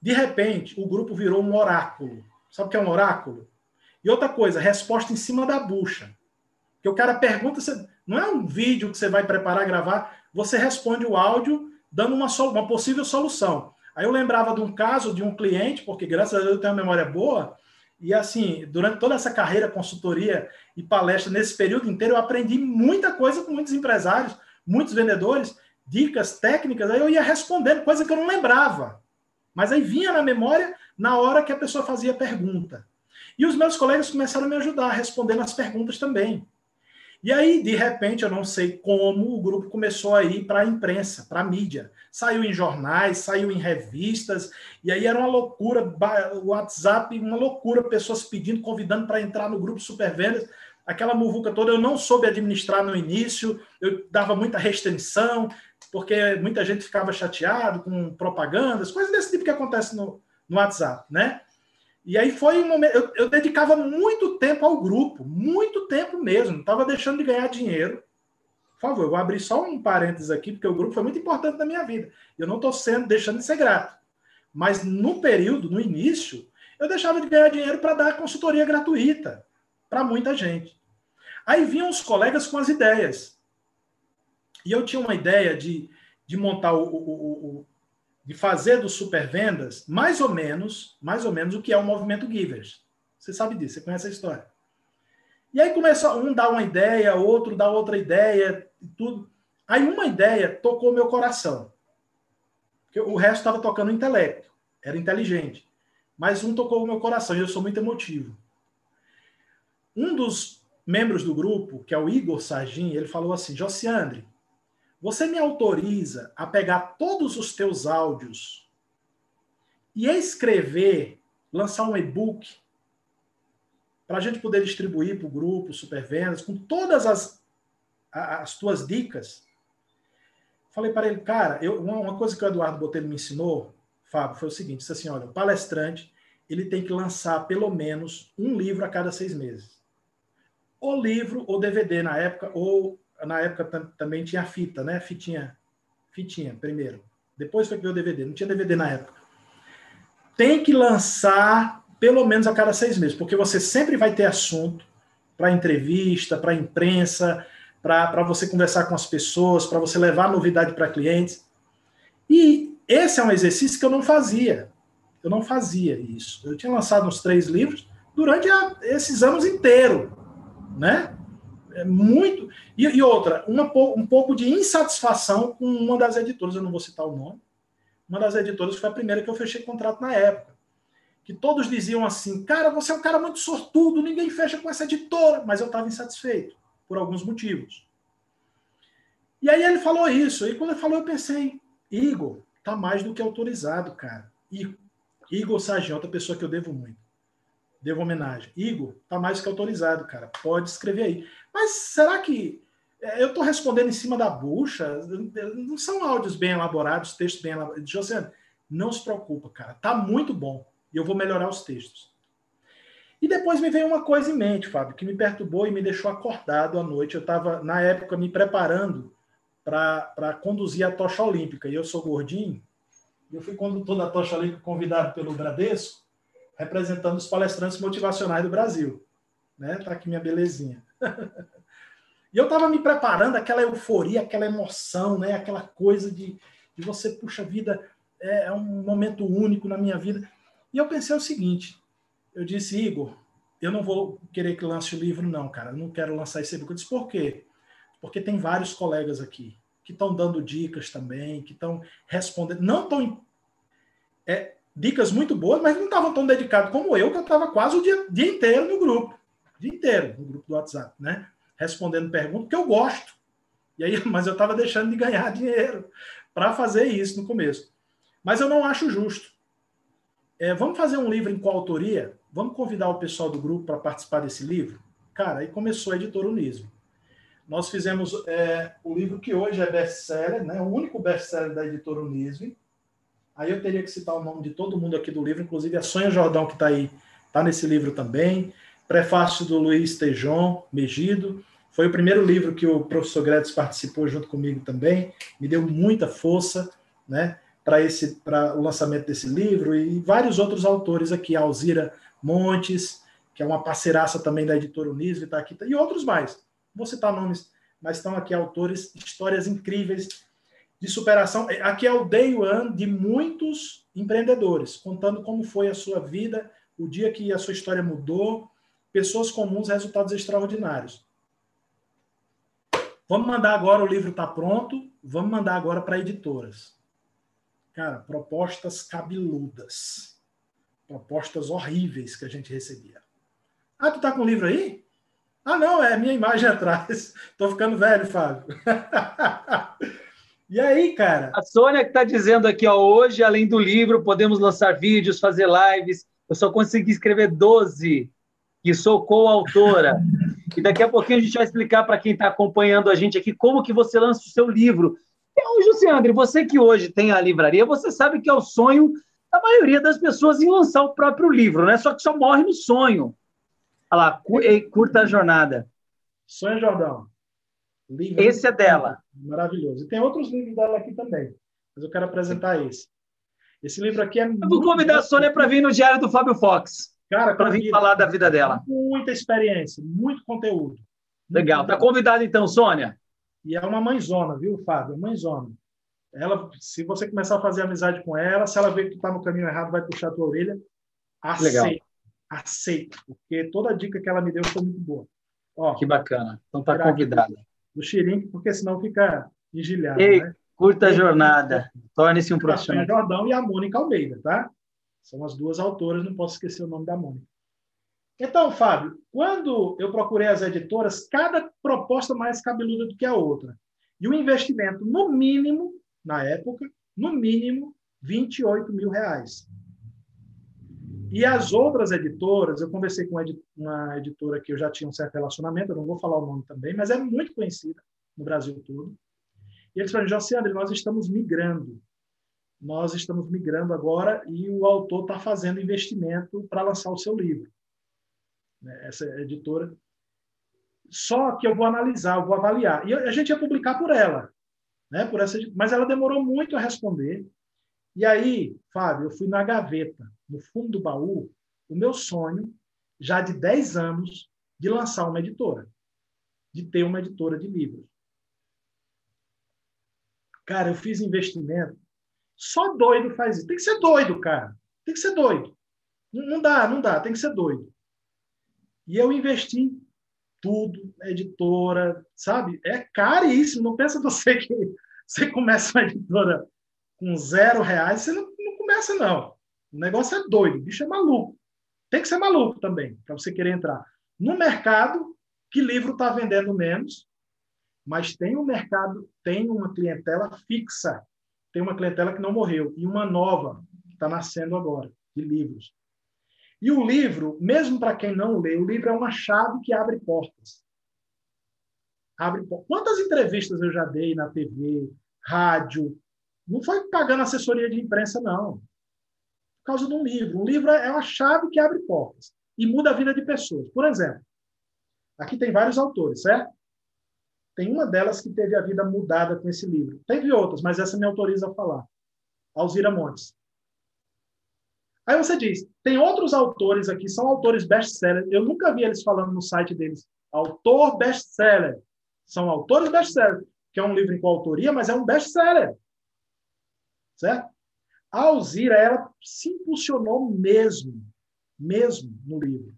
de repente, o grupo virou um oráculo. Sabe o que é um oráculo? E outra coisa, resposta em cima da bucha. Que o cara pergunta, não é um vídeo que você vai preparar, gravar, você responde o áudio dando uma, uma possível solução. Aí eu lembrava de um caso de um cliente, porque graças a Deus eu tenho uma memória boa, e assim, durante toda essa carreira, consultoria e palestra, nesse período inteiro, eu aprendi muita coisa com muitos empresários, muitos vendedores, dicas técnicas, aí eu ia respondendo, coisa que eu não lembrava. Mas aí vinha na memória na hora que a pessoa fazia a pergunta. E os meus colegas começaram a me ajudar respondendo as perguntas também. E aí, de repente, eu não sei como, o grupo começou a ir para a imprensa, para a mídia. Saiu em jornais, saiu em revistas, e aí era uma loucura, o WhatsApp, uma loucura, pessoas pedindo, convidando para entrar no grupo Supervendas. Aquela muvuca toda eu não soube administrar no início, eu dava muita restrição, porque muita gente ficava chateado com propagandas, coisas desse tipo que acontece no, no WhatsApp, né? E aí foi um momento. Eu, eu dedicava muito tempo ao grupo, muito tempo mesmo. Estava deixando de ganhar dinheiro. Por favor, eu vou abrir só um parênteses aqui, porque o grupo foi muito importante na minha vida. Eu não estou sendo deixando de ser grato. Mas no período, no início, eu deixava de ganhar dinheiro para dar consultoria gratuita para muita gente. Aí vinham os colegas com as ideias. E eu tinha uma ideia de, de montar o, o, de fazer do supervendas mais ou menos, mais ou menos o que é o movimento Givers. Você sabe disso, você conhece a história. E aí começa um dar uma ideia, outro dá outra ideia e tudo. Aí uma ideia tocou meu coração. Porque o resto estava tocando o intelecto, era inteligente. Mas um tocou o meu coração e eu sou muito emotivo. Um dos membros do grupo, que é o Igor Sargin, ele falou assim: Josiandre, você me autoriza a pegar todos os teus áudios e escrever, lançar um e-book para a gente poder distribuir para o grupo, Supervendas, com todas as, as tuas dicas. Falei para ele, cara, eu, uma, coisa que o Eduardo Botelho me ensinou, Fábio, foi o seguinte: disse assim, olha, o palestrante ele tem que lançar pelo menos um livro a cada seis meses. Ou livro, ou DVD na época, ou na época também tinha fita, né? Fitinha. Fitinha, primeiro. Depois foi que veio o DVD. Não tinha DVD na época. Tem que lançar pelo menos a cada seis meses, porque você sempre vai ter assunto para entrevista, para imprensa, para você conversar com as pessoas, para você levar novidade para clientes. E esse é um exercício que eu não fazia. Eu não fazia isso. Eu tinha lançado uns três livros durante a, esses anos inteiros, né? É muito. E, e outra, uma, um pouco de insatisfação com uma das editoras, eu não vou citar o nome, uma das editoras foi a primeira que eu fechei contrato na época. Que todos diziam assim: cara, você é um cara muito sortudo, ninguém fecha com essa editora. Mas eu estava insatisfeito, por alguns motivos. E aí ele falou isso. E quando ele falou, eu pensei: Igor, tá mais do que autorizado, cara. E Igor Sargent, outra pessoa que eu devo muito devo homenagem. Igor, tá mais que autorizado, cara. Pode escrever aí. Mas será que é, eu estou respondendo em cima da bucha? Não são áudios bem elaborados, textos bem elaborados. José, não se preocupa, cara. Tá muito bom. E eu vou melhorar os textos. E depois me veio uma coisa em mente, Fábio, que me perturbou e me deixou acordado à noite. Eu estava, na época, me preparando para conduzir a tocha olímpica. E eu sou gordinho. Eu fui condutor da tocha olímpica convidado pelo Bradesco representando os palestrantes motivacionais do Brasil. Né? Tá aqui minha belezinha. e eu estava me preparando, aquela euforia, aquela emoção, né? aquela coisa de, de você, puxa vida, é, é um momento único na minha vida. E eu pensei o seguinte, eu disse, Igor, eu não vou querer que lance o livro, não, cara. Eu não quero lançar esse livro. Eu disse, por quê? Porque tem vários colegas aqui que estão dando dicas também, que estão respondendo. Não estão é, dicas muito boas, mas não estavam tão dedicados como eu, que eu estava quase o dia, dia inteiro no grupo. Dia inteiro no grupo do WhatsApp, né? Respondendo perguntas que eu gosto. E aí, mas eu estava deixando de ganhar dinheiro para fazer isso no começo. Mas eu não acho justo. É, vamos fazer um livro em coautoria? Vamos convidar o pessoal do grupo para participar desse livro? Cara, aí começou a editora Unismo. nós fizemos é, o livro que hoje é best-seller, né? o único best-seller da editora Unisve. Aí eu teria que citar o nome de todo mundo aqui do livro, inclusive a Sonha Jordão, que está aí, está nesse livro também. Prefácio do Luiz Tejon Megido. Foi o primeiro livro que o professor Gretes participou junto comigo também. Me deu muita força né, para esse para o lançamento desse livro. E vários outros autores aqui, Alzira Montes, que é uma parceiraça também da editora Unisve, está aqui, e outros mais. Vou citar nomes, mas estão aqui autores, histórias incríveis de superação. Aqui é o day one de muitos empreendedores, contando como foi a sua vida, o dia que a sua história mudou, pessoas comuns, resultados extraordinários. Vamos mandar agora, o livro está pronto, vamos mandar agora para editoras. Cara, propostas cabeludas. Propostas horríveis que a gente recebia. Ah, tu tá com o livro aí? Ah, não, é minha imagem atrás. Tô ficando velho, Fábio. e aí, cara? A Sônia que está dizendo aqui, ó, hoje, além do livro, podemos lançar vídeos, fazer lives. Eu só consegui escrever 12, que sou coautora. e daqui a pouquinho a gente vai explicar para quem está acompanhando a gente aqui como que você lança o seu livro. Então, José André, você que hoje tem a livraria, você sabe que é o sonho da maioria das pessoas em lançar o próprio livro, né? Só que só morre no sonho. Olha lá, curta a jornada. Sonho Jordão. Livro esse é dela. Maravilhoso. E tem outros livros dela aqui também, mas eu quero apresentar esse. Esse livro aqui é. Eu vou convidar a Sônia para vir no Diário do Fábio Fox. Cara, para vir falar da vida dela. Muita experiência, muito conteúdo. Legal. Está convidada então, Sônia. E é uma mãezona, viu, Fábio? É mãezona. Ela, se você começar a fazer amizade com ela, se ela ver que está no caminho errado, vai puxar a tua orelha. Aceita. Legal aceito, porque toda a dica que ela me deu foi muito boa. Ó, que bacana. Então tá convidada. Do xirinque, porque senão fica engilhado. Ei, né? Curta a jornada. Torne-se um profissional. A Jordão e a Mônica Almeida, tá? São as duas autoras, não posso esquecer o nome da Mônica. Então, Fábio, quando eu procurei as editoras, cada proposta mais cabeluda do que a outra. E o investimento, no mínimo, na época, no mínimo, 28 mil reais. E as outras editoras, eu conversei com uma editora que eu já tinha um certo relacionamento, eu não vou falar o nome também, mas é muito conhecida no Brasil todo. E eles falaram, José André, nós estamos migrando. Nós estamos migrando agora e o autor está fazendo investimento para lançar o seu livro. Né, essa editora. Só que eu vou analisar, eu vou avaliar. E a gente ia publicar por ela, né? Por essa, mas ela demorou muito a responder. E aí, Fábio, eu fui na gaveta no fundo do baú o meu sonho, já de 10 anos, de lançar uma editora, de ter uma editora de livros. Cara, eu fiz investimento. Só doido faz isso. Tem que ser doido, cara. Tem que ser doido. Não dá, não dá. Tem que ser doido. E eu investi tudo, editora, sabe? É caríssimo. Não pensa você que você começa uma editora com zero reais, você não, não começa, não. O negócio é doido, o bicho é maluco. Tem que ser maluco também, para você querer entrar. No mercado, que livro está vendendo menos, mas tem um mercado, tem uma clientela fixa, tem uma clientela que não morreu, e uma nova, que está nascendo agora, de livros. E o livro, mesmo para quem não lê, o livro é uma chave que abre portas. Abre Quantas entrevistas eu já dei na TV, rádio? Não foi pagando assessoria de imprensa, não causa de um livro. Um livro é uma chave que abre portas e muda a vida de pessoas. Por exemplo, aqui tem vários autores, certo? Tem uma delas que teve a vida mudada com esse livro. Teve outras, mas essa me autoriza a falar. Alzira Montes. Aí você diz, tem outros autores aqui, são autores best-seller. Eu nunca vi eles falando no site deles. Autor best-seller. São autores best-seller, que é um livro em coautoria, mas é um best-seller. Certo? A Alzira, ela se impulsionou mesmo, mesmo no livro.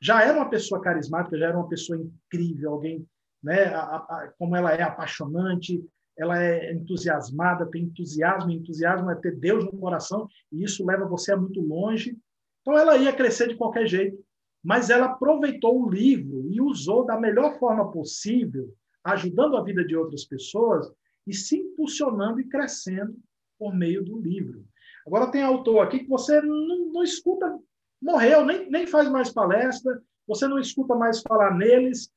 Já era uma pessoa carismática, já era uma pessoa incrível, alguém, né, a, a, como ela é apaixonante, ela é entusiasmada, tem entusiasmo, entusiasmo é ter Deus no coração, e isso leva você a muito longe. Então ela ia crescer de qualquer jeito, mas ela aproveitou o livro e usou da melhor forma possível, ajudando a vida de outras pessoas e se impulsionando e crescendo por meio do livro. Agora tem autor aqui que você não, não escuta, morreu, nem, nem faz mais palestra, você não escuta mais falar neles,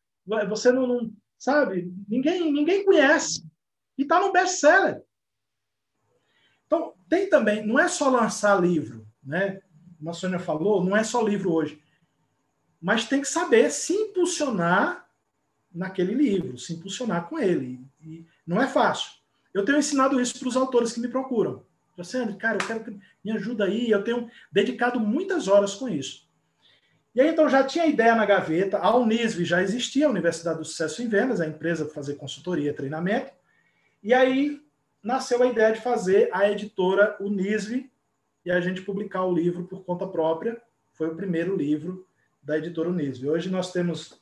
você não, não, sabe? Ninguém, ninguém conhece. E está no best-seller. Então, tem também, não é só lançar livro, né? Como a Sônia falou, não é só livro hoje. Mas tem que saber se impulsionar naquele livro, se impulsionar com ele. E não é fácil. Eu tenho ensinado isso para os autores que me procuram. Você, cara, eu quero que me ajuda aí. Eu tenho dedicado muitas horas com isso. E aí, então, já tinha ideia na gaveta. A Unisv já existia, a Universidade do Sucesso em Vendas, a empresa para fazer consultoria treinamento. E aí nasceu a ideia de fazer a editora Unisv e a gente publicar o livro por conta própria. Foi o primeiro livro da editora Unisv. Hoje nós temos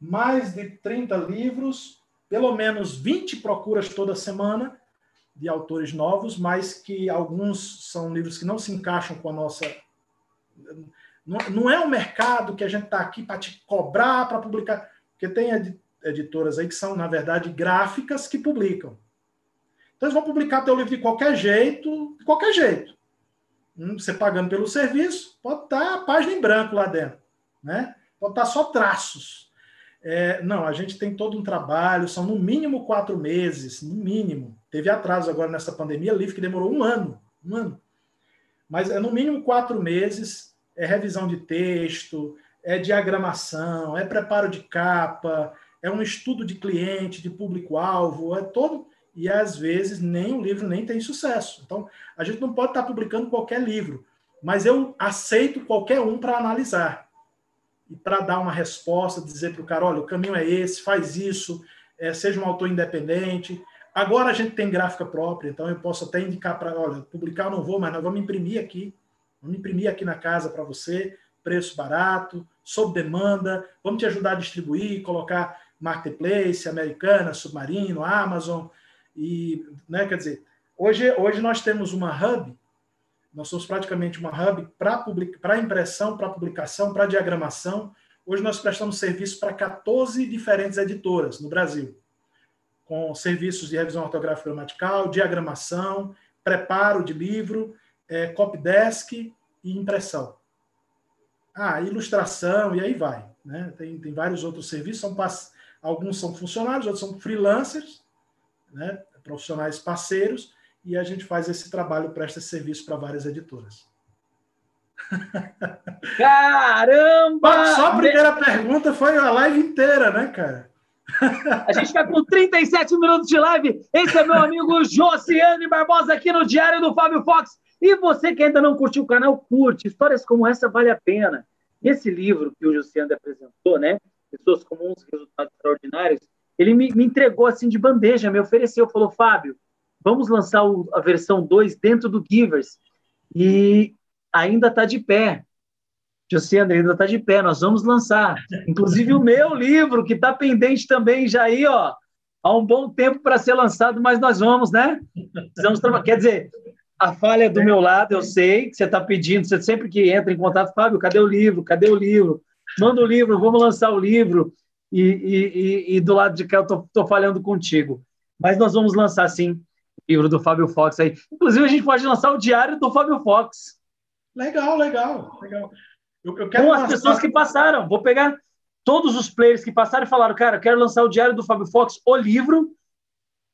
mais de 30 livros, pelo menos 20 procuras toda semana de autores novos, mas que alguns são livros que não se encaixam com a nossa. Não é um mercado que a gente está aqui para te cobrar para publicar, porque tem editoras aí que são, na verdade, gráficas que publicam. Então, eles vão publicar teu livro de qualquer jeito, de qualquer jeito. Hum, você pagando pelo serviço, pode estar a página em branco lá dentro. Né? Pode estar só traços. É, não, a gente tem todo um trabalho, são no mínimo quatro meses, no mínimo. Teve atraso agora nessa pandemia, livro que demorou um ano, um ano. Mas é no mínimo quatro meses, é revisão de texto, é diagramação, é preparo de capa, é um estudo de cliente, de público-alvo, é todo e às vezes nem o livro nem tem sucesso. Então, a gente não pode estar publicando qualquer livro, mas eu aceito qualquer um para analisar e para dar uma resposta, dizer para o cara, olha, o caminho é esse, faz isso, é, seja um autor independente. Agora a gente tem gráfica própria, então eu posso até indicar para, olha, publicar eu não vou, mas nós vamos imprimir aqui, vamos imprimir aqui na casa para você, preço barato, sob demanda, vamos te ajudar a distribuir, colocar marketplace, Americana, Submarino, Amazon, e, né, quer dizer, hoje, hoje nós temos uma hub, nós somos praticamente uma hub para impressão, para publicação, para diagramação. Hoje nós prestamos serviço para 14 diferentes editoras no Brasil, com serviços de revisão ortográfica gramatical, diagramação, preparo de livro, é, copydesk e impressão. Ah, ilustração, e aí vai. Né? Tem, tem vários outros serviços, são, alguns são funcionários, outros são freelancers, né, profissionais parceiros, e a gente faz esse trabalho, presta esse serviço para várias editoras. Caramba! Só a primeira pergunta foi a live inteira, né, cara? A gente está com 37 minutos de live. Esse é meu amigo Josiane Barbosa aqui no Diário do Fábio Fox. E você que ainda não curtiu o canal, curte. Histórias como essa vale a pena. Esse livro que o Josiane apresentou, né? Pessoas comuns, resultados extraordinários, ele me, me, entregou assim de bandeja, me ofereceu, falou, Fábio, vamos lançar o, a versão 2 dentro do Givers. E ainda está de pé. José André ainda está de pé, nós vamos lançar. Inclusive o meu livro, que está pendente também já aí, ó, há um bom tempo para ser lançado, mas nós vamos, né? Precisamos Quer dizer, a falha é do meu lado, eu sei que você está pedindo, você sempre que entra em contato, Fábio, cadê o livro? Cadê o livro? Manda o livro, vamos lançar o livro e, e, e, do lado de cá eu estou falhando contigo. Mas nós vamos lançar, sim, livro do Fábio Fox aí. Inclusive, a gente pode lançar o diário do Fábio Fox. Legal, legal, legal. Eu, eu quero Com as pessoas que passaram. Vou pegar todos os players que passaram e falaram, cara, eu quero lançar o diário do Fábio Fox, o livro,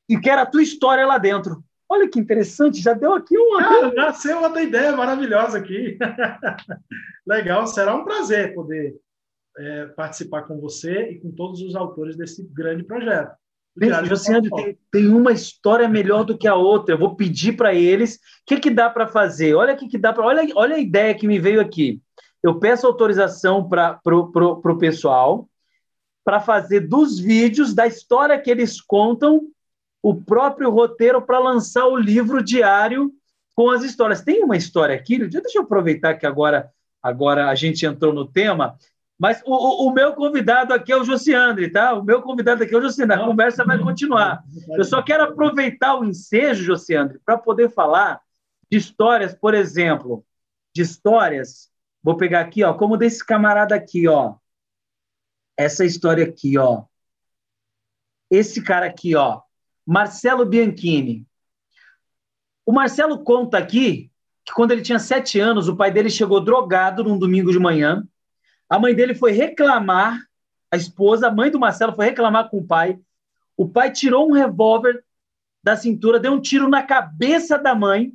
e quero a tua história lá dentro. Olha que interessante, já deu aqui uma. Cara, nasceu outra ideia maravilhosa aqui. Legal, será um prazer poder é, participar com você e com todos os autores desse grande projeto. Josiane, tem, tem, uma história melhor do que a outra. Eu vou pedir para eles o que, que dá para fazer. Olha que, que dá para. Olha, olha a ideia que me veio aqui. Eu peço autorização para o pessoal para fazer dos vídeos da história que eles contam o próprio roteiro para lançar o livro diário com as histórias. Tem uma história aqui, deixa eu aproveitar que agora, agora a gente entrou no tema. Mas o, o, meu convidado aqui é o Josiandre, tá? O meu convidado aqui é o Josiandre. A conversa vai continuar. Eu só quero aproveitar o ensejo, Josiandre, para poder falar de histórias, por exemplo, de histórias. Vou pegar aqui, ó, como desse camarada aqui, ó. Essa história aqui, ó. Esse cara aqui, ó. Marcelo Bianchini. O Marcelo conta aqui que quando ele tinha sete anos, o pai dele chegou drogado num domingo de manhã a mãe dele foi reclamar a esposa, a mãe do Marcelo, foi reclamar com o pai. O pai tirou um revólver da cintura, deu um tiro na cabeça da mãe,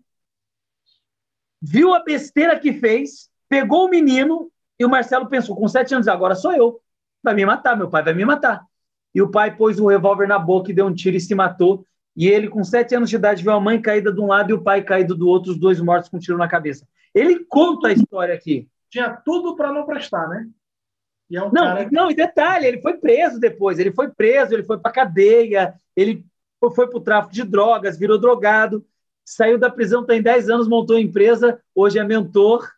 viu a besteira que fez, pegou o menino e o Marcelo pensou, com sete anos, agora sou eu. Vai me matar, meu pai vai me matar. E o pai pôs o revólver na boca e deu um tiro e se matou. E ele, com sete anos de idade, viu a mãe caída de um lado e o pai caído do outro, os dois mortos com um tiro na cabeça. Ele conta a história aqui. Tinha tudo para não prestar, né? É um não, cara... não, e detalhe, ele foi preso depois. Ele foi preso, ele foi para cadeia, ele foi para o tráfico de drogas, virou drogado, saiu da prisão, tem 10 anos, montou empresa, hoje é mentor,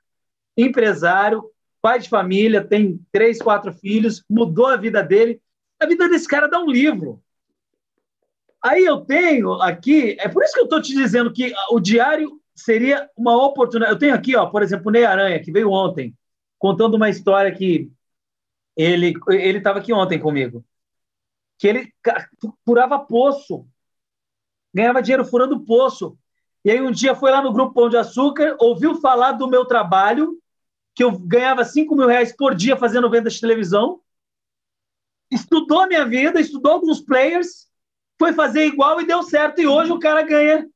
empresário, pai de família, tem três, quatro filhos, mudou a vida dele. A vida desse cara dá um livro. Aí eu tenho aqui, é por isso que eu estou te dizendo que o diário seria uma oportunidade. Eu tenho aqui, ó, por exemplo, o Ney Aranha, que veio ontem, contando uma história que ele ele estava aqui ontem comigo, que ele furava poço, ganhava dinheiro furando poço. E aí um dia foi lá no grupo Pão de Açúcar, ouviu falar do meu trabalho, que eu ganhava 5 mil reais por dia fazendo vendas de televisão, estudou a minha vida, estudou alguns players, foi fazer igual e deu certo. E hoje o cara ganha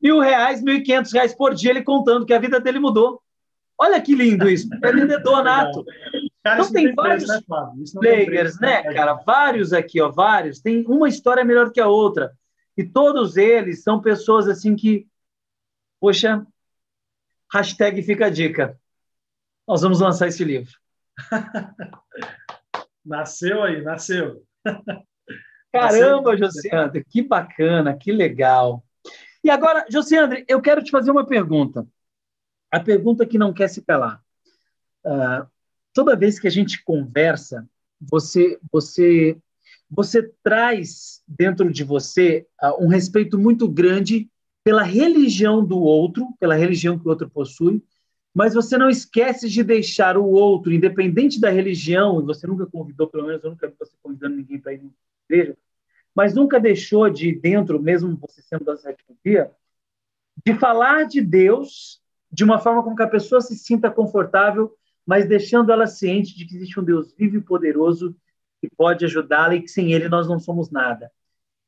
mil reais, mil e quinhentos reais por dia, ele contando que a vida dele mudou. Olha que lindo isso. É vendedor nato. Cara, então tem vários preço, né, players, né, cara? Vários aqui, ó, vários. Tem uma história melhor que a outra. E todos eles são pessoas assim que, poxa, hashtag fica a dica. Nós vamos lançar esse livro. nasceu aí, nasceu. Caramba, Josiandre, que bacana, que legal. E agora, Josiandre, eu quero te fazer uma pergunta. A pergunta que não quer se calar. Uh, toda vez que a gente conversa, você, você, você traz dentro de você uh, um respeito muito grande pela religião do outro, pela religião que o outro possui, mas você não esquece de deixar o outro, independente da religião, e você nunca convidou, pelo menos eu nunca vi você convidando ninguém para ir na igreja, mas nunca deixou de, dentro, mesmo você sendo da sétima de falar de Deus de uma forma com que a pessoa se sinta confortável, mas deixando ela ciente de que existe um Deus vivo e poderoso que pode ajudá-la e que sem ele nós não somos nada.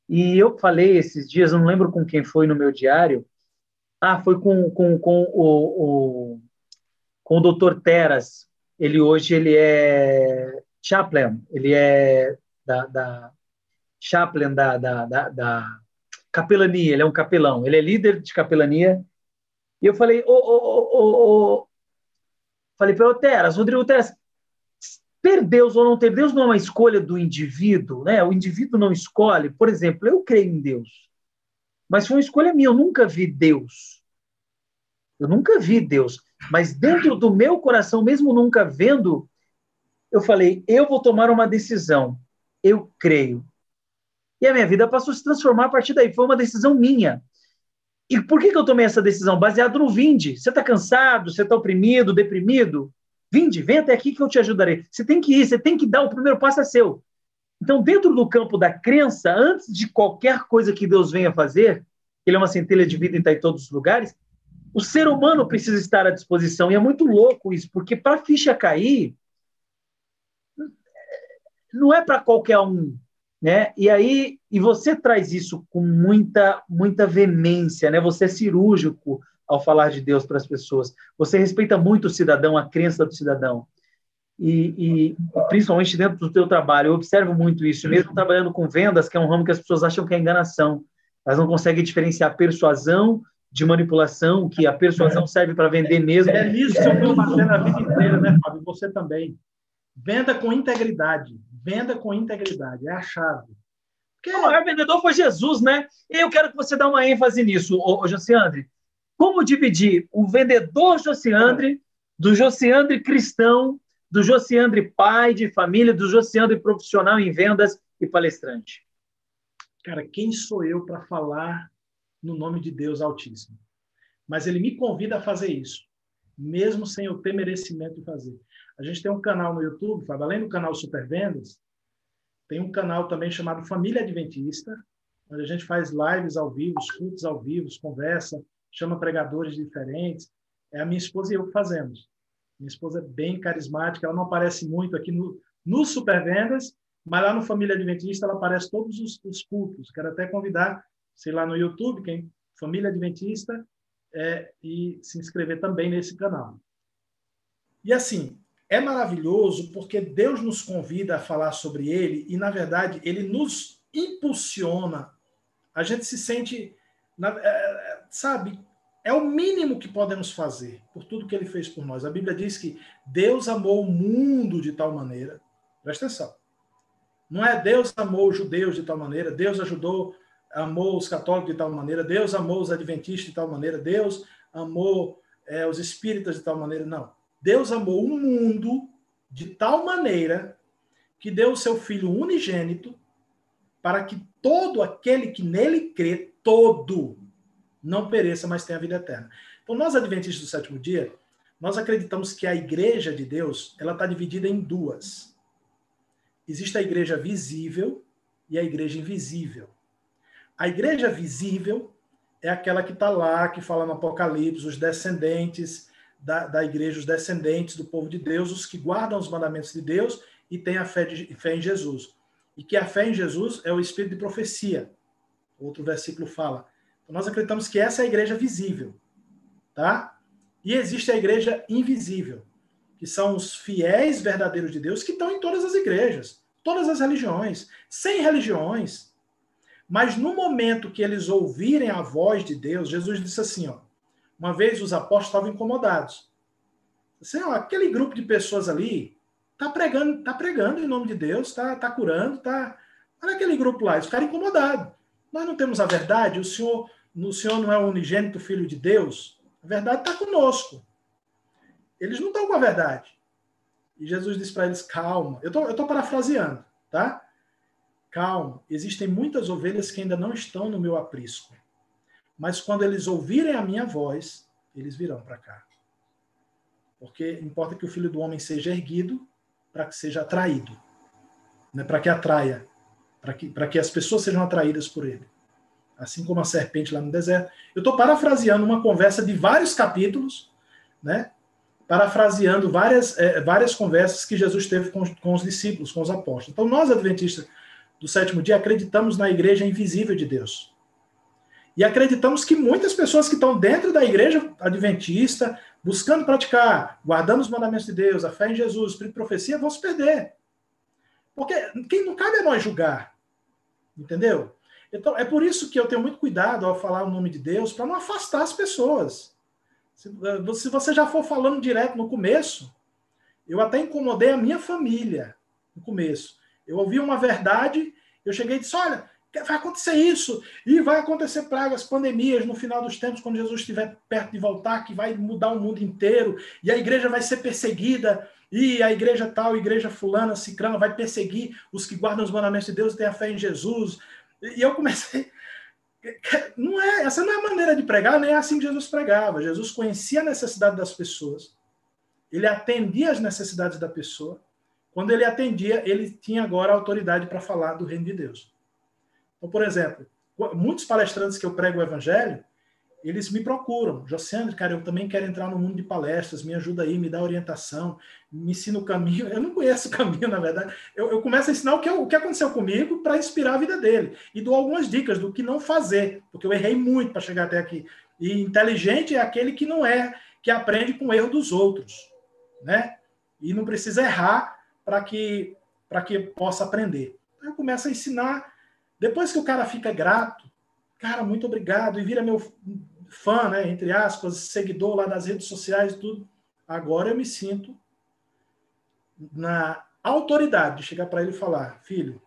E eu falei esses dias, não lembro com quem foi no meu diário, ah, foi com, com, com o, o com o Dr. Teras. Ele hoje ele é chaplain, ele é da, da chaplain da, da, da, da, capelania, ele é um capelão, ele é líder de capelania. E eu falei, ô, ô, ô, falei para o Teras, Rodrigo Teras, ter Deus ou não ter Deus não é uma escolha do indivíduo, né? O indivíduo não escolhe. Por exemplo, eu creio em Deus, mas foi uma escolha minha. Eu nunca vi Deus. Eu nunca vi Deus. Mas dentro do meu coração, mesmo nunca vendo, eu falei: eu vou tomar uma decisão. Eu creio. E a minha vida passou a se transformar a partir daí. Foi uma decisão minha. E por que, que eu tomei essa decisão? Baseado no vinde. Você está cansado, você está oprimido, deprimido? Vinde, vem até aqui que eu te ajudarei. Você tem que ir, você tem que dar o primeiro passo é seu. Então, dentro do campo da crença, antes de qualquer coisa que Deus venha fazer, ele é uma centelha de vida e está em todos os lugares, o ser humano precisa estar à disposição. E é muito louco isso, porque para a ficha cair, não é para qualquer um. Né? E aí, e você traz isso com muita, muita veemência, né? Você é cirúrgico ao falar de Deus para as pessoas. Você respeita muito o cidadão, a crença do cidadão. E, e, principalmente dentro do teu trabalho, eu observo muito isso, mesmo trabalhando com vendas, que é um ramo que as pessoas acham que é enganação. Elas não conseguem diferenciar persuasão de manipulação, que a persuasão serve para vender mesmo. É nisso que eu estou batendo a vida inteira, né, Fábio? Você também. Venda com integridade. Venda com integridade. É a chave. Porque... O maior vendedor foi Jesus, né? E eu quero que você dê uma ênfase nisso, ô, ô Josiandre. Como dividir o vendedor Josiandre do Josiandre cristão, do Josiandre pai de família, do Josiandre profissional em vendas e palestrante? Cara, quem sou eu para falar no nome de Deus Altíssimo. Mas ele me convida a fazer isso, mesmo sem eu ter merecimento de fazer. A gente tem um canal no YouTube, Fábio, além do canal Super Vendas, tem um canal também chamado Família Adventista, onde a gente faz lives ao vivo, cultos ao vivo, conversa, chama pregadores diferentes. É a minha esposa e eu que fazemos. Minha esposa é bem carismática, ela não aparece muito aqui no, no Supervendas, mas lá no Família Adventista ela aparece todos os, os cultos. Quero até convidar, sei lá, no YouTube, quem Família Adventista, é, e se inscrever também nesse canal. E assim, é maravilhoso porque Deus nos convida a falar sobre ele e, na verdade, ele nos impulsiona. A gente se sente, é, sabe, é o mínimo que podemos fazer por tudo que ele fez por nós. A Bíblia diz que Deus amou o mundo de tal maneira. Presta atenção. Não é Deus amou os judeus de tal maneira, Deus ajudou, amou os católicos de tal maneira, Deus amou os adventistas de tal maneira, Deus amou é, os espíritas de tal maneira. Não. Deus amou o mundo de tal maneira que deu o seu Filho unigênito para que todo aquele que nele crê, todo, não pereça, mas tenha a vida eterna. Então, nós, adventistas do sétimo dia, nós acreditamos que a igreja de Deus ela está dividida em duas. Existe a igreja visível e a igreja invisível. A igreja visível é aquela que está lá, que fala no Apocalipse, os descendentes da, da igreja, os descendentes do povo de Deus, os que guardam os mandamentos de Deus e têm a fé, de, fé em Jesus. E que a fé em Jesus é o espírito de profecia. Outro versículo fala. Nós acreditamos que essa é a igreja visível, tá? E existe a igreja invisível, que são os fiéis verdadeiros de Deus que estão em todas as igrejas, todas as religiões, sem religiões. Mas no momento que eles ouvirem a voz de Deus, Jesus disse assim, ó, uma vez os apóstolos estavam incomodados. Assim, ó, aquele grupo de pessoas ali tá pregando, tá pregando em nome de Deus, tá, tá curando, tá. Olha aquele grupo lá, eles ficaram incomodados. Nós não temos a verdade, o Senhor no Senhor não é o unigênito Filho de Deus, a verdade está conosco. Eles não estão com a verdade. E Jesus disse para eles: calma. Eu tô, estou parafraseando, tá? Calma. Existem muitas ovelhas que ainda não estão no meu aprisco. Mas quando eles ouvirem a minha voz, eles virão para cá. Porque importa que o filho do homem seja erguido para que seja atraído. Né? Para que atraia. Para que, que as pessoas sejam atraídas por ele assim como a serpente lá no deserto. Eu estou parafraseando uma conversa de vários capítulos, né? parafraseando várias, é, várias conversas que Jesus teve com, com os discípulos, com os apóstolos. Então, nós, adventistas do sétimo dia, acreditamos na igreja invisível de Deus. E acreditamos que muitas pessoas que estão dentro da igreja adventista, buscando praticar, guardando os mandamentos de Deus, a fé em Jesus, a profecia, vão se perder. Porque quem não cabe a nós julgar. Entendeu? Então, é por isso que eu tenho muito cuidado ao falar o nome de Deus, para não afastar as pessoas. Se, eh, se você já for falando direto no começo, eu até incomodei a minha família no começo. Eu ouvi uma verdade, eu cheguei e disse: olha, vai acontecer isso, e vai acontecer pragas, pandemias no final dos tempos, quando Jesus estiver perto de voltar, que vai mudar o mundo inteiro, e a igreja vai ser perseguida, e a igreja tal, a igreja fulana, cicrana, vai perseguir os que guardam os mandamentos de Deus e têm a fé em Jesus, e eu comecei. Não é, essa não é a maneira de pregar, nem é assim que Jesus pregava. Jesus conhecia a necessidade das pessoas, ele atendia as necessidades da pessoa. Quando ele atendia, ele tinha agora autoridade para falar do reino de Deus. Então, por exemplo, muitos palestrantes que eu prego o evangelho, eles me procuram. Josandro, cara, eu também quero entrar no mundo de palestras, me ajuda aí, me dá orientação, me ensina o caminho. Eu não conheço o caminho, na verdade. Eu, eu começo a ensinar o que, o que aconteceu comigo para inspirar a vida dele. E dou algumas dicas do que não fazer, porque eu errei muito para chegar até aqui. E inteligente é aquele que não é, que aprende com o erro dos outros, né? E não precisa errar para que, que possa aprender. Então, eu começo a ensinar. Depois que o cara fica grato, cara, muito obrigado, e vira meu fã, né, entre aspas, seguidor lá nas redes sociais e tudo. Agora eu me sinto na autoridade de chegar para ele e falar: filho,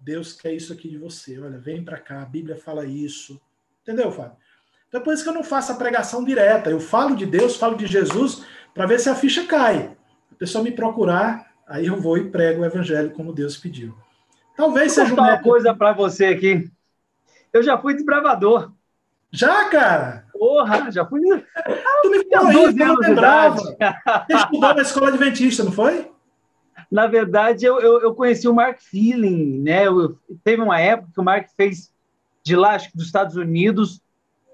Deus quer isso aqui de você. Olha, vem para cá, a Bíblia fala isso. Entendeu, Fábio? Então é por isso que eu não faço a pregação direta. Eu falo de Deus, falo de Jesus, para ver se a ficha cai. A pessoa me procurar, aí eu vou e prego o evangelho como Deus pediu. Talvez Vou seja uma coisa para você aqui. Eu já fui desbravador. Já, cara? Porra, já fui. tu me falou isso, eu não lembrava. Você estudou na escola adventista, não foi? Na verdade, eu, eu, eu conheci o Mark Feeling, né? Eu, teve uma época que o Mark fez de lá, acho que dos Estados Unidos,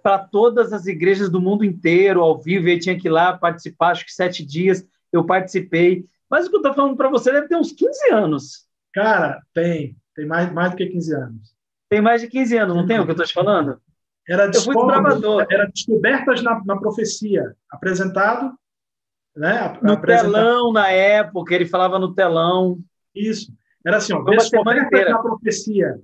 para todas as igrejas do mundo inteiro, ao vivo, ele tinha que ir lá participar, acho que sete dias eu participei, Mas o que eu estou falando para você deve ter uns 15 anos. Cara, tem. Tem mais, mais do que 15 anos. Tem mais de 15 anos, não tem o que eu estou te falando? Era, era Descobertas na, na Profecia, apresentado. Né, no telão, na época, ele falava no telão. Isso. Era assim, ó, Descobertas na Profecia,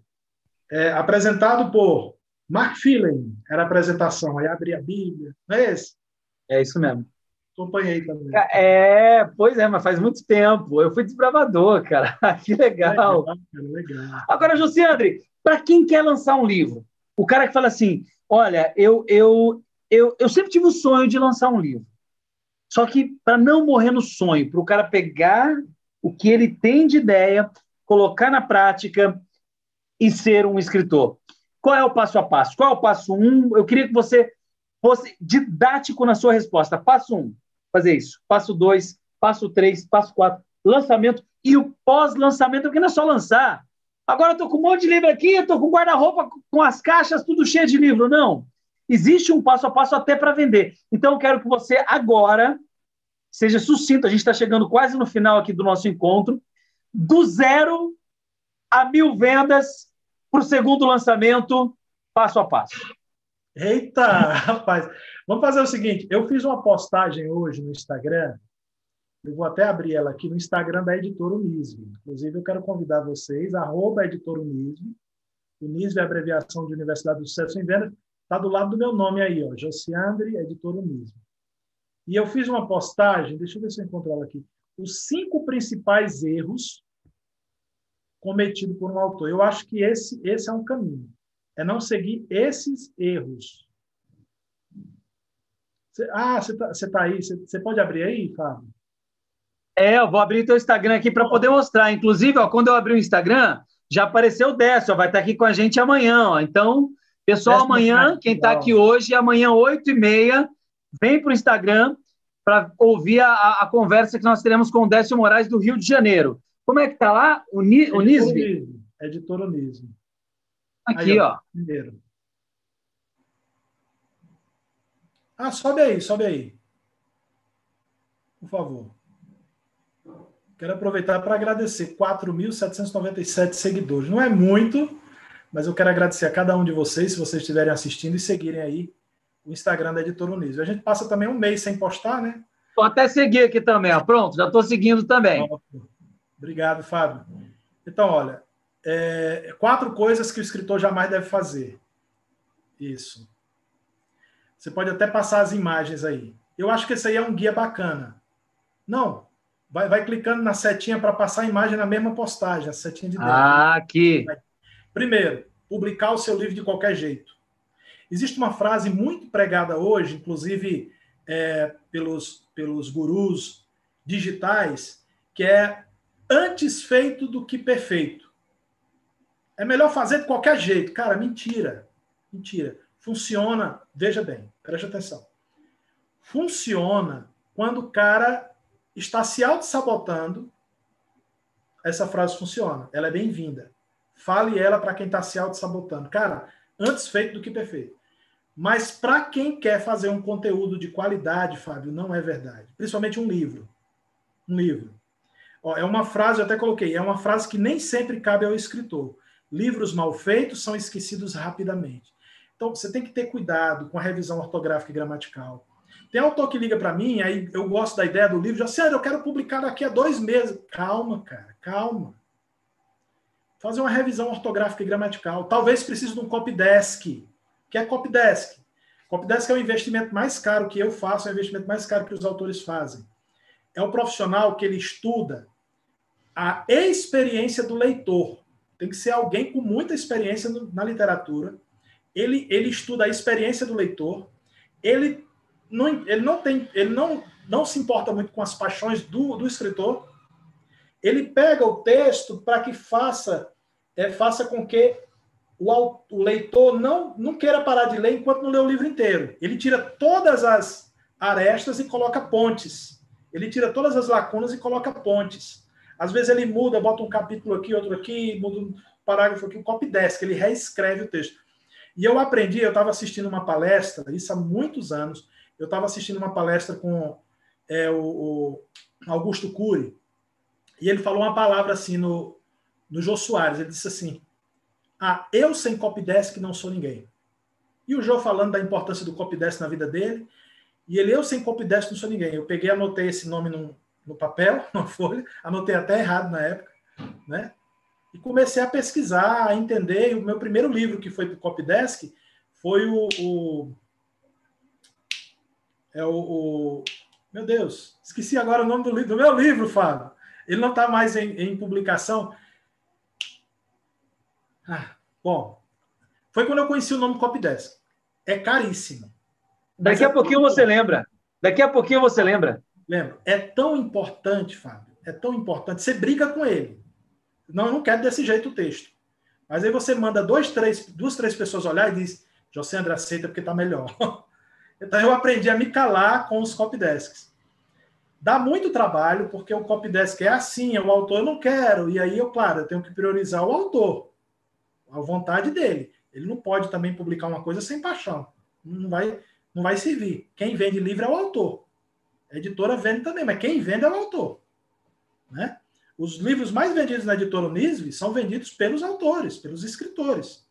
é, apresentado por Mark Phelan, era a apresentação. Aí abria a Bíblia, não é esse? É isso mesmo. Acompanhei também. É, pois é, mas faz muito tempo. Eu fui desbravador, cara. que legal. legal, legal. Agora, Josiandre, para quem quer lançar um livro, o cara que fala assim: olha, eu, eu, eu, eu sempre tive o sonho de lançar um livro. Só que para não morrer no sonho, para o cara pegar o que ele tem de ideia, colocar na prática e ser um escritor. Qual é o passo a passo? Qual é o passo um? Eu queria que você fosse didático na sua resposta. Passo um, fazer isso. Passo dois, passo três, passo quatro, lançamento e o pós-lançamento, porque não é só lançar. Agora estou com um monte de livro aqui, estou com guarda-roupa com as caixas tudo cheio de livro. Não. Existe um passo a passo até para vender. Então, eu quero que você agora seja sucinto. A gente está chegando quase no final aqui do nosso encontro. Do zero a mil vendas para o segundo lançamento, passo a passo. Eita, rapaz. Vamos fazer o seguinte: eu fiz uma postagem hoje no Instagram eu vou até abrir ela aqui no Instagram da Editora Unisve. Inclusive, eu quero convidar vocês, arroba Editora Unisve. Unisve é a abreviação de Universidade do Sucesso em Venda. Está do lado do meu nome aí, ó, Josiandre, Editora Unisve. E eu fiz uma postagem, deixa eu ver se eu encontro ela aqui. Os cinco principais erros cometidos por um autor. Eu acho que esse, esse é um caminho. É não seguir esses erros. ah, você está tá aí. Você, pode abrir aí, Fábio? É, eu vou abrir o teu Instagram aqui para poder mostrar. Inclusive, ó, quando eu abrir o Instagram, já apareceu o Décio, vai estar tá aqui com a gente amanhã. Ó. Então, pessoal, amanhã, quem está aqui hoje, amanhã, 8h30, vem para o Instagram para ouvir a, a, conversa que nós teremos com o Décio Moraes do Rio de Janeiro. Como é que está lá? O, Ni, o Nisbe? Editor Unisbe. Aqui, aí, ó. ó. Primeiro. Ah, sobe aí, sobe aí. Por favor. Quero aproveitar para agradecer 4.797 seguidores. Não é muito, mas eu quero agradecer a cada um de vocês, se vocês estiverem assistindo e seguirem aí o Instagram da Editora Unísio. A gente passa também um mês sem postar, né? Vou até seguir aqui também. Ó. Pronto, já estou seguindo também. Obrigado, Fábio. Então, olha, é, quatro coisas que o escritor jamais deve fazer. Isso. Você pode até passar as imagens aí. Eu acho que esse aí é um guia bacana. Não, Vai, vai clicando na setinha para passar a imagem na mesma postagem, a setinha de dentro. Ah, aqui. Primeiro, publicar o seu livro de qualquer jeito. Existe uma frase muito pregada hoje, inclusive é, pelos, pelos gurus digitais, que é antes feito do que perfeito. É melhor fazer de qualquer jeito. Cara, mentira. Mentira. Funciona, veja bem, preste atenção. Funciona quando o cara está se auto-sabotando, essa frase funciona. Ela é bem-vinda. Fale ela para quem está se auto-sabotando. Cara, antes feito do que perfeito. Mas para quem quer fazer um conteúdo de qualidade, Fábio, não é verdade. Principalmente um livro. Um livro. Ó, é uma frase, eu até coloquei, é uma frase que nem sempre cabe ao escritor. Livros mal feitos são esquecidos rapidamente. Então, você tem que ter cuidado com a revisão ortográfica e gramatical. Tem autor que liga para mim, aí eu gosto da ideia do livro, já sério, eu quero publicar daqui a dois meses. Calma, cara, calma. Fazer uma revisão ortográfica e gramatical. Talvez precise de um copydesk. O que é copydesk? Copydesk é o investimento mais caro que eu faço, é o investimento mais caro que os autores fazem. É o profissional que ele estuda a experiência do leitor. Tem que ser alguém com muita experiência na literatura. Ele, ele estuda a experiência do leitor. Ele não, ele não tem, ele não, não se importa muito com as paixões do, do escritor. Ele pega o texto para que faça, é, faça com que o, o leitor não, não queira parar de ler enquanto não lê o livro inteiro. Ele tira todas as arestas e coloca pontes. Ele tira todas as lacunas e coloca pontes. Às vezes ele muda, bota um capítulo aqui, outro aqui, muda um parágrafo aqui, um copy desk, ele reescreve o texto. E eu aprendi, eu estava assistindo uma palestra, isso há muitos anos, eu estava assistindo uma palestra com é, o, o, Augusto Cury, E ele falou uma palavra assim no, no Jô Soares. Ele disse assim: Ah, eu sem copydesk não sou ninguém. E o Jô falando da importância do copydesk na vida dele. E ele, eu sem copydesk não sou ninguém. Eu peguei, anotei esse nome no, no papel, numa folha, anotei até errado na época, né? E comecei a pesquisar, a entender. E o meu primeiro livro que foi para o Copydesk foi o, o é o, o, Meu Deus, esqueci agora o nome do, do meu livro, Fábio. Ele não está mais em, em, publicação. Ah, bom, foi quando eu conheci o nome Copydesk. É caríssimo. Daqui a é pouquinho você lembra. Daqui a pouquinho você lembra. Lembra? É tão importante, Fábio. É tão importante. Você briga com ele. Não, eu não quero desse jeito o texto. Mas aí você manda dois, três, duas, três pessoas olhar e diz: José André aceita porque está melhor. Então eu aprendi a me calar com os copydesks. Dá muito trabalho, porque o copydesk é assim, é o autor não quero, e aí eu, claro, eu tenho que priorizar o autor, a vontade dele. Ele não pode também publicar uma coisa sem paixão. Não vai, não vai servir. Quem vende livro é o autor. A editora vende também, mas quem vende é o autor. Né? Os livros mais vendidos na editora Unisve são vendidos pelos autores, pelos escritores.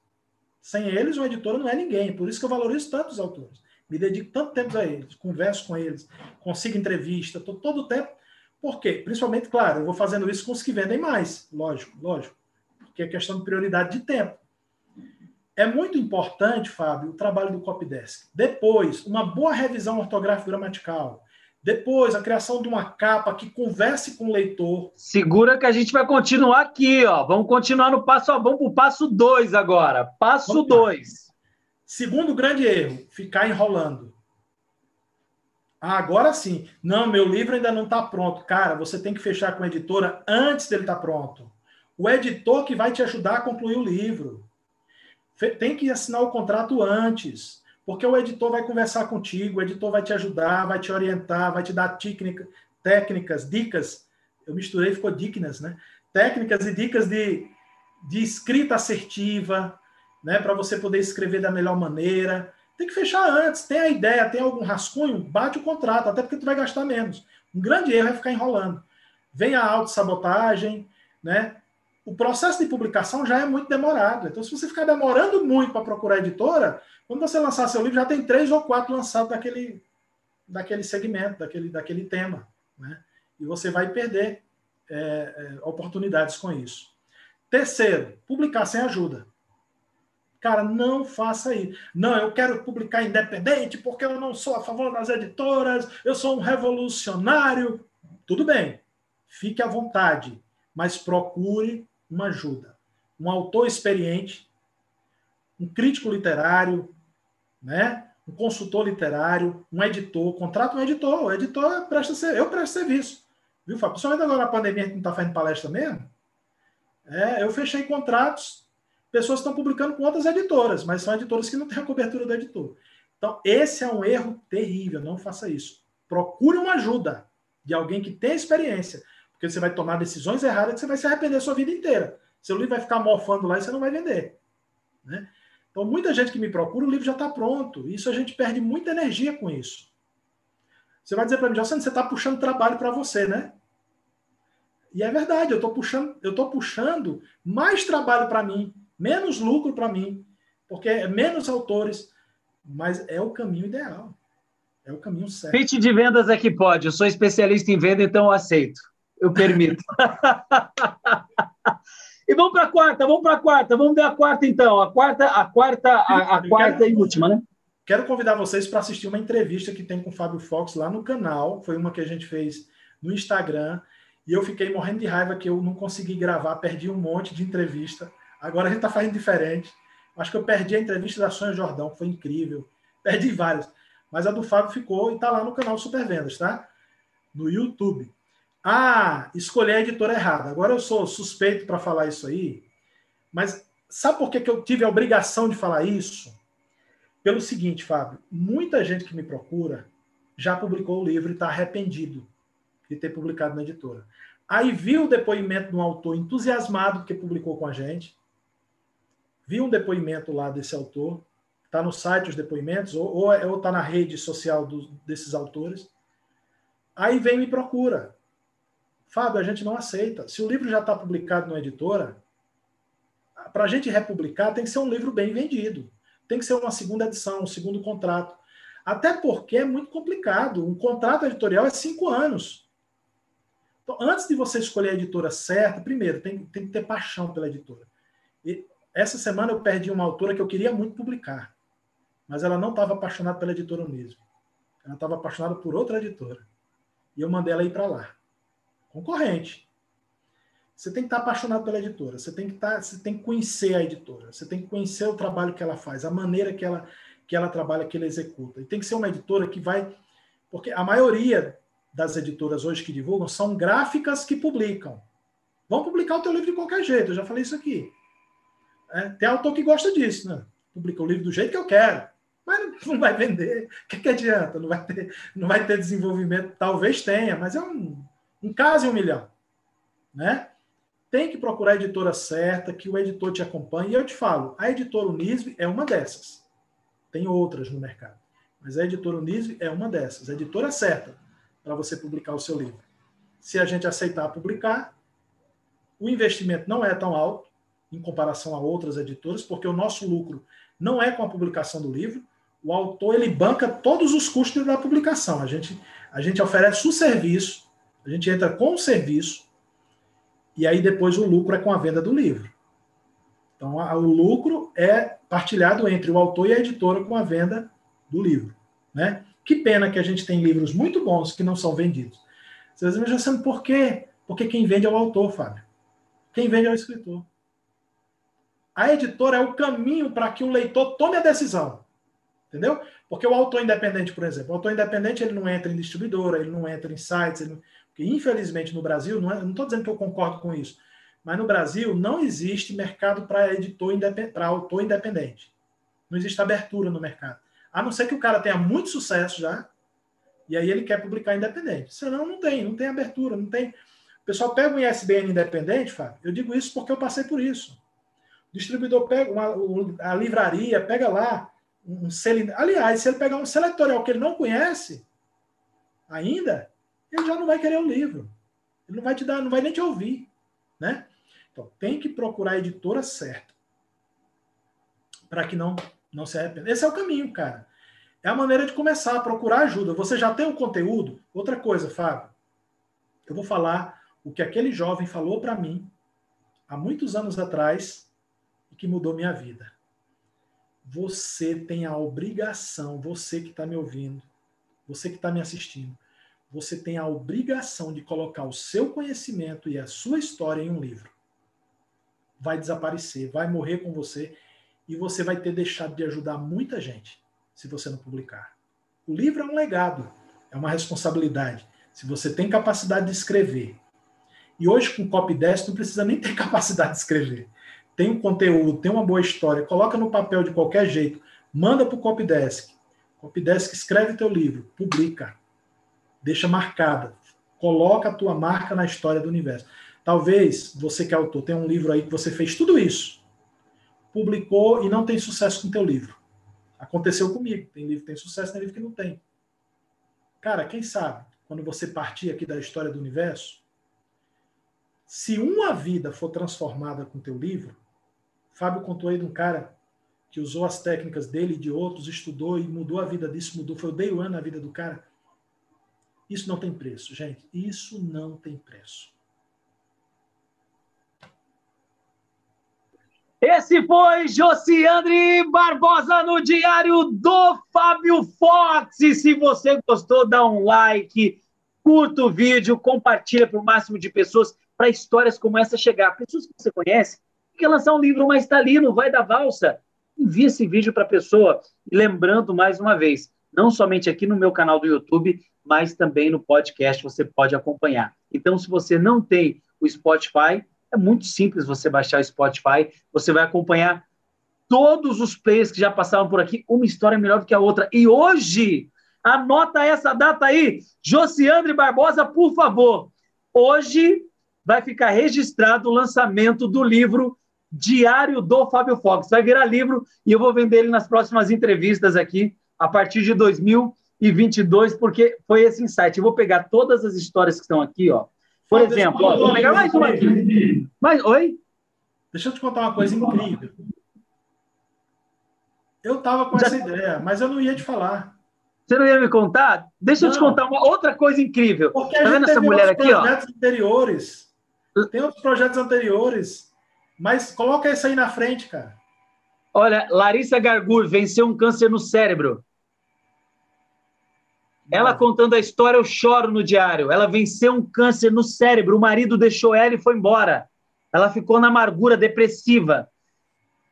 Sem eles, o editor não é ninguém. Por isso que eu valorizo tanto os autores me dedico tanto tempo a eles, converso com eles, consigo entrevista, tô todo o tempo. Por quê? Principalmente, claro, eu vou fazendo isso com os que vendem mais, lógico, lógico, porque é questão de prioridade de tempo. É muito importante, Fábio, o trabalho do Copydesk. Depois, uma boa revisão ortográfica gramatical. Depois, a criação de uma capa que converse com o leitor. Segura que a gente vai continuar aqui, ó. Vamos continuar no passo. Vamos para o passo 2 agora. Passo 2. Segundo grande erro, ficar enrolando. Ah, agora sim. Não, meu livro ainda não está pronto. Cara, você tem que fechar com a editora antes dele estar tá pronto. O editor que vai te ajudar a concluir o livro. Tem que assinar o contrato antes, porque o editor vai conversar contigo, o editor vai te ajudar, vai te orientar, vai te dar técnica, técnicas, dicas. Eu misturei, ficou dicas, né? Técnicas e dicas de, de escrita assertiva, né, para você poder escrever da melhor maneira. Tem que fechar antes. Tem a ideia, tem algum rascunho, bate o contrato, até porque tu vai gastar menos. Um grande erro é ficar enrolando. Vem a autossabotagem, né? O processo de publicação já é muito demorado. Então, se você ficar demorando muito para procurar editora, quando você lançar seu livro, já tem três ou quatro lançados daquele, daquele segmento, daquele, daquele tema. Né? E você vai perder é, é, oportunidades com isso. Terceiro, publicar sem ajuda. Cara, não faça isso. Não, eu quero publicar independente porque eu não sou a favor das editoras, eu sou um revolucionário. Tudo bem, fique à vontade, mas procure uma ajuda. Um autor experiente, um crítico literário, né? um consultor literário, um editor, contrata um editor. O editor presta serviço, eu presto serviço. Viu, Fábio? Principalmente agora na pandemia, que não está fazendo palestra mesmo. É, eu fechei contratos pessoas estão publicando com outras editoras, mas são editoras que não têm a cobertura do editor. Então, esse é um erro terrível, não faça isso. Procure uma ajuda de alguém que tem experiência, porque você vai tomar decisões erradas que você vai se arrepender a sua vida inteira. Seu livro vai ficar mofando lá e você não vai vender. Né? Então, muita gente que me procura, o livro já está pronto. Isso a gente perde muita energia com isso. Você vai dizer para mim, Jocene, você está puxando trabalho para você, né? E é verdade, eu estou puxando, eu tô puxando mais trabalho para mim menos lucro para mim, porque é menos autores, mas é o caminho ideal. É o caminho certo. Pitch de vendas é que pode. Eu sou especialista em venda, então eu aceito. Eu permito. e vamos para a quarta, vamos para a quarta, vamos ver a quarta então. A quarta, a quarta, a, a quarta quero, e última, né? Quero convidar vocês para assistir uma entrevista que tem com o Fábio Fox lá no canal. Foi uma que a gente fez no Instagram. E eu fiquei morrendo de raiva que eu não consegui gravar, perdi um monte de entrevista. Agora a gente está fazendo diferente. Acho que eu perdi a entrevista da Sônia Jordão, foi incrível. Perdi várias. Mas a do Fábio ficou e está lá no canal Supervendas, tá? No YouTube. Ah, escolhi a editora errada. Agora eu sou suspeito para falar isso aí. Mas sabe por que, que eu tive a obrigação de falar isso? Pelo seguinte, Fábio. Muita gente que me procura já publicou o livro e está arrependido de ter publicado na editora. Aí viu o depoimento de um autor entusiasmado que publicou com a gente vi um depoimento lá desse autor, está no site os depoimentos, ou está na rede social do, desses autores. Aí vem e me procura. Fábio, a gente não aceita. Se o livro já está publicado na editora, para a gente republicar tem que ser um livro bem vendido. Tem que ser uma segunda edição, um segundo contrato. Até porque é muito complicado. Um contrato editorial é cinco anos. Então, antes de você escolher a editora certa, primeiro, tem, tem que ter paixão pela editora. E essa semana eu perdi uma autora que eu queria muito publicar, mas ela não estava apaixonada pela editora Unismo. Ela estava apaixonada por outra editora. E eu mandei ela ir para lá. Concorrente. Você tem que estar apaixonado pela editora, você tem que estar, você tem que conhecer a editora, você tem que conhecer o trabalho que ela faz, a maneira que ela que ela trabalha, que ela executa. E tem que ser uma editora que vai, porque a maioria das editoras hoje que divulgam são gráficas que publicam. Vão publicar o teu livro de qualquer jeito, eu já falei isso aqui. É, tem autor que gosta disso, né? Publica o livro do jeito que eu quero, mas não vai vender. O que, que adianta? Não vai, ter, não vai ter desenvolvimento. Talvez tenha, mas é um, um caso em um milhão. Né? tem que procurar a editora certa, que o editor te acompanhe. E eu te falo, a editora Unisve é uma dessas. Tem outras no mercado. Mas a editora Unisve é uma dessas. A editora certa para você publicar o seu livro. Se a gente aceitar publicar, o investimento não é tão alto em comparação a outras editoras, porque o nosso lucro não é com a publicação do livro. O autor ele banca todos os custos da publicação. A gente, a gente oferece o serviço, a gente entra com o serviço, e aí depois o lucro é com a venda do livro. Então a, o lucro é partilhado entre o autor e a editora com a venda do livro. Né? Que pena que a gente tem livros muito bons que não são vendidos. Vocês vão pensando por quê? Porque quem vende é o autor, Fábio. Quem vende é o escritor. A editora é o caminho para que o leitor tome a decisão. Entendeu? Porque o autor independente, por exemplo, o autor independente ele não entra em distribuidora, ele não entra em sites, não... porque infelizmente no Brasil, não estou é, dizendo que eu concordo com isso, mas no Brasil não existe mercado para editor independente, para autor independente. Não existe abertura no mercado. A não ser que o cara tenha muito sucesso já, e aí ele quer publicar independente. Senão não tem, não tem abertura, não tem. O pessoal pega um ISBN independente, Fábio. Eu digo isso porque eu passei por isso. O distribuidor pega uma, a livraria, pega lá um selo. Aliás, se ele pegar um seletorial que ele não conhece ainda, ele já não vai querer o livro. Ele não vai te dar, não vai nem te ouvir, né? Então, tem que procurar a editora certa para que não não se arrependa. Esse é o caminho, cara. É a maneira de começar a procurar ajuda. Você já tem o conteúdo? Outra coisa, Fábio. Eu vou falar o que aquele jovem falou para mim há muitos anos atrás e que mudou minha vida você tem a obrigação, você que está me ouvindo, você que está me assistindo, você tem a obrigação de colocar o seu conhecimento e a sua história em um livro. Vai desaparecer, vai morrer com você e você vai ter deixado de ajudar muita gente se você não publicar. O livro é um legado, é uma responsabilidade. Se você tem capacidade de escrever, e hoje com copy 10 não precisa nem ter capacidade de escrever tem um conteúdo, tem uma boa história, coloca no papel de qualquer jeito, manda para o Copydesk. Copydesk escreve teu livro, publica, deixa marcada, coloca a tua marca na história do universo. Talvez você que é autor tenha um livro aí que você fez tudo isso, publicou e não tem sucesso com teu livro. Aconteceu comigo. Tem livro que tem sucesso, tem livro que não tem. Cara, quem sabe, quando você partir aqui da história do universo, se uma vida for transformada com teu livro, Fábio contou aí de um cara que usou as técnicas dele e de outros, estudou e mudou a vida disso, mudou, foi o day one na vida do cara. Isso não tem preço, gente. Isso não tem preço. Esse foi Josiandre Barbosa no Diário do Fábio Fox. E se você gostou, dá um like, curta o vídeo, compartilha para o máximo de pessoas para histórias como essa chegar. Pessoas que você conhece, quer lançar um livro, mas está ali, não vai dar valsa. Envie esse vídeo para a pessoa. E lembrando mais uma vez, não somente aqui no meu canal do YouTube, mas também no podcast você pode acompanhar. Então, se você não tem o Spotify, é muito simples você baixar o Spotify, você vai acompanhar todos os players que já passaram por aqui, uma história melhor do que a outra. E hoje, anota essa data aí, Josiandre Barbosa, por favor. Hoje vai ficar registrado o lançamento do livro Diário do Fábio Fox. Vai virar livro e eu vou vender ele nas próximas entrevistas aqui, a partir de 2022, porque foi esse insight. Eu vou pegar todas as histórias que estão aqui, ó, Por exemplo, ó, vou pegar mais uma aqui. Mas, oi? Deixa eu te contar uma coisa incrível. Eu estava com essa ideia, mas eu não ia te falar. Você não ia me contar? Deixa não. eu te contar uma outra coisa incrível. Porque tá vendo essa mulher aqui, projetos ó? anteriores. Tem outros projetos anteriores. Mas coloca isso aí na frente, cara. Olha, Larissa Gargur venceu um câncer no cérebro. Ela contando a história, eu choro no diário. Ela venceu um câncer no cérebro. O marido deixou ela e foi embora. Ela ficou na amargura, depressiva.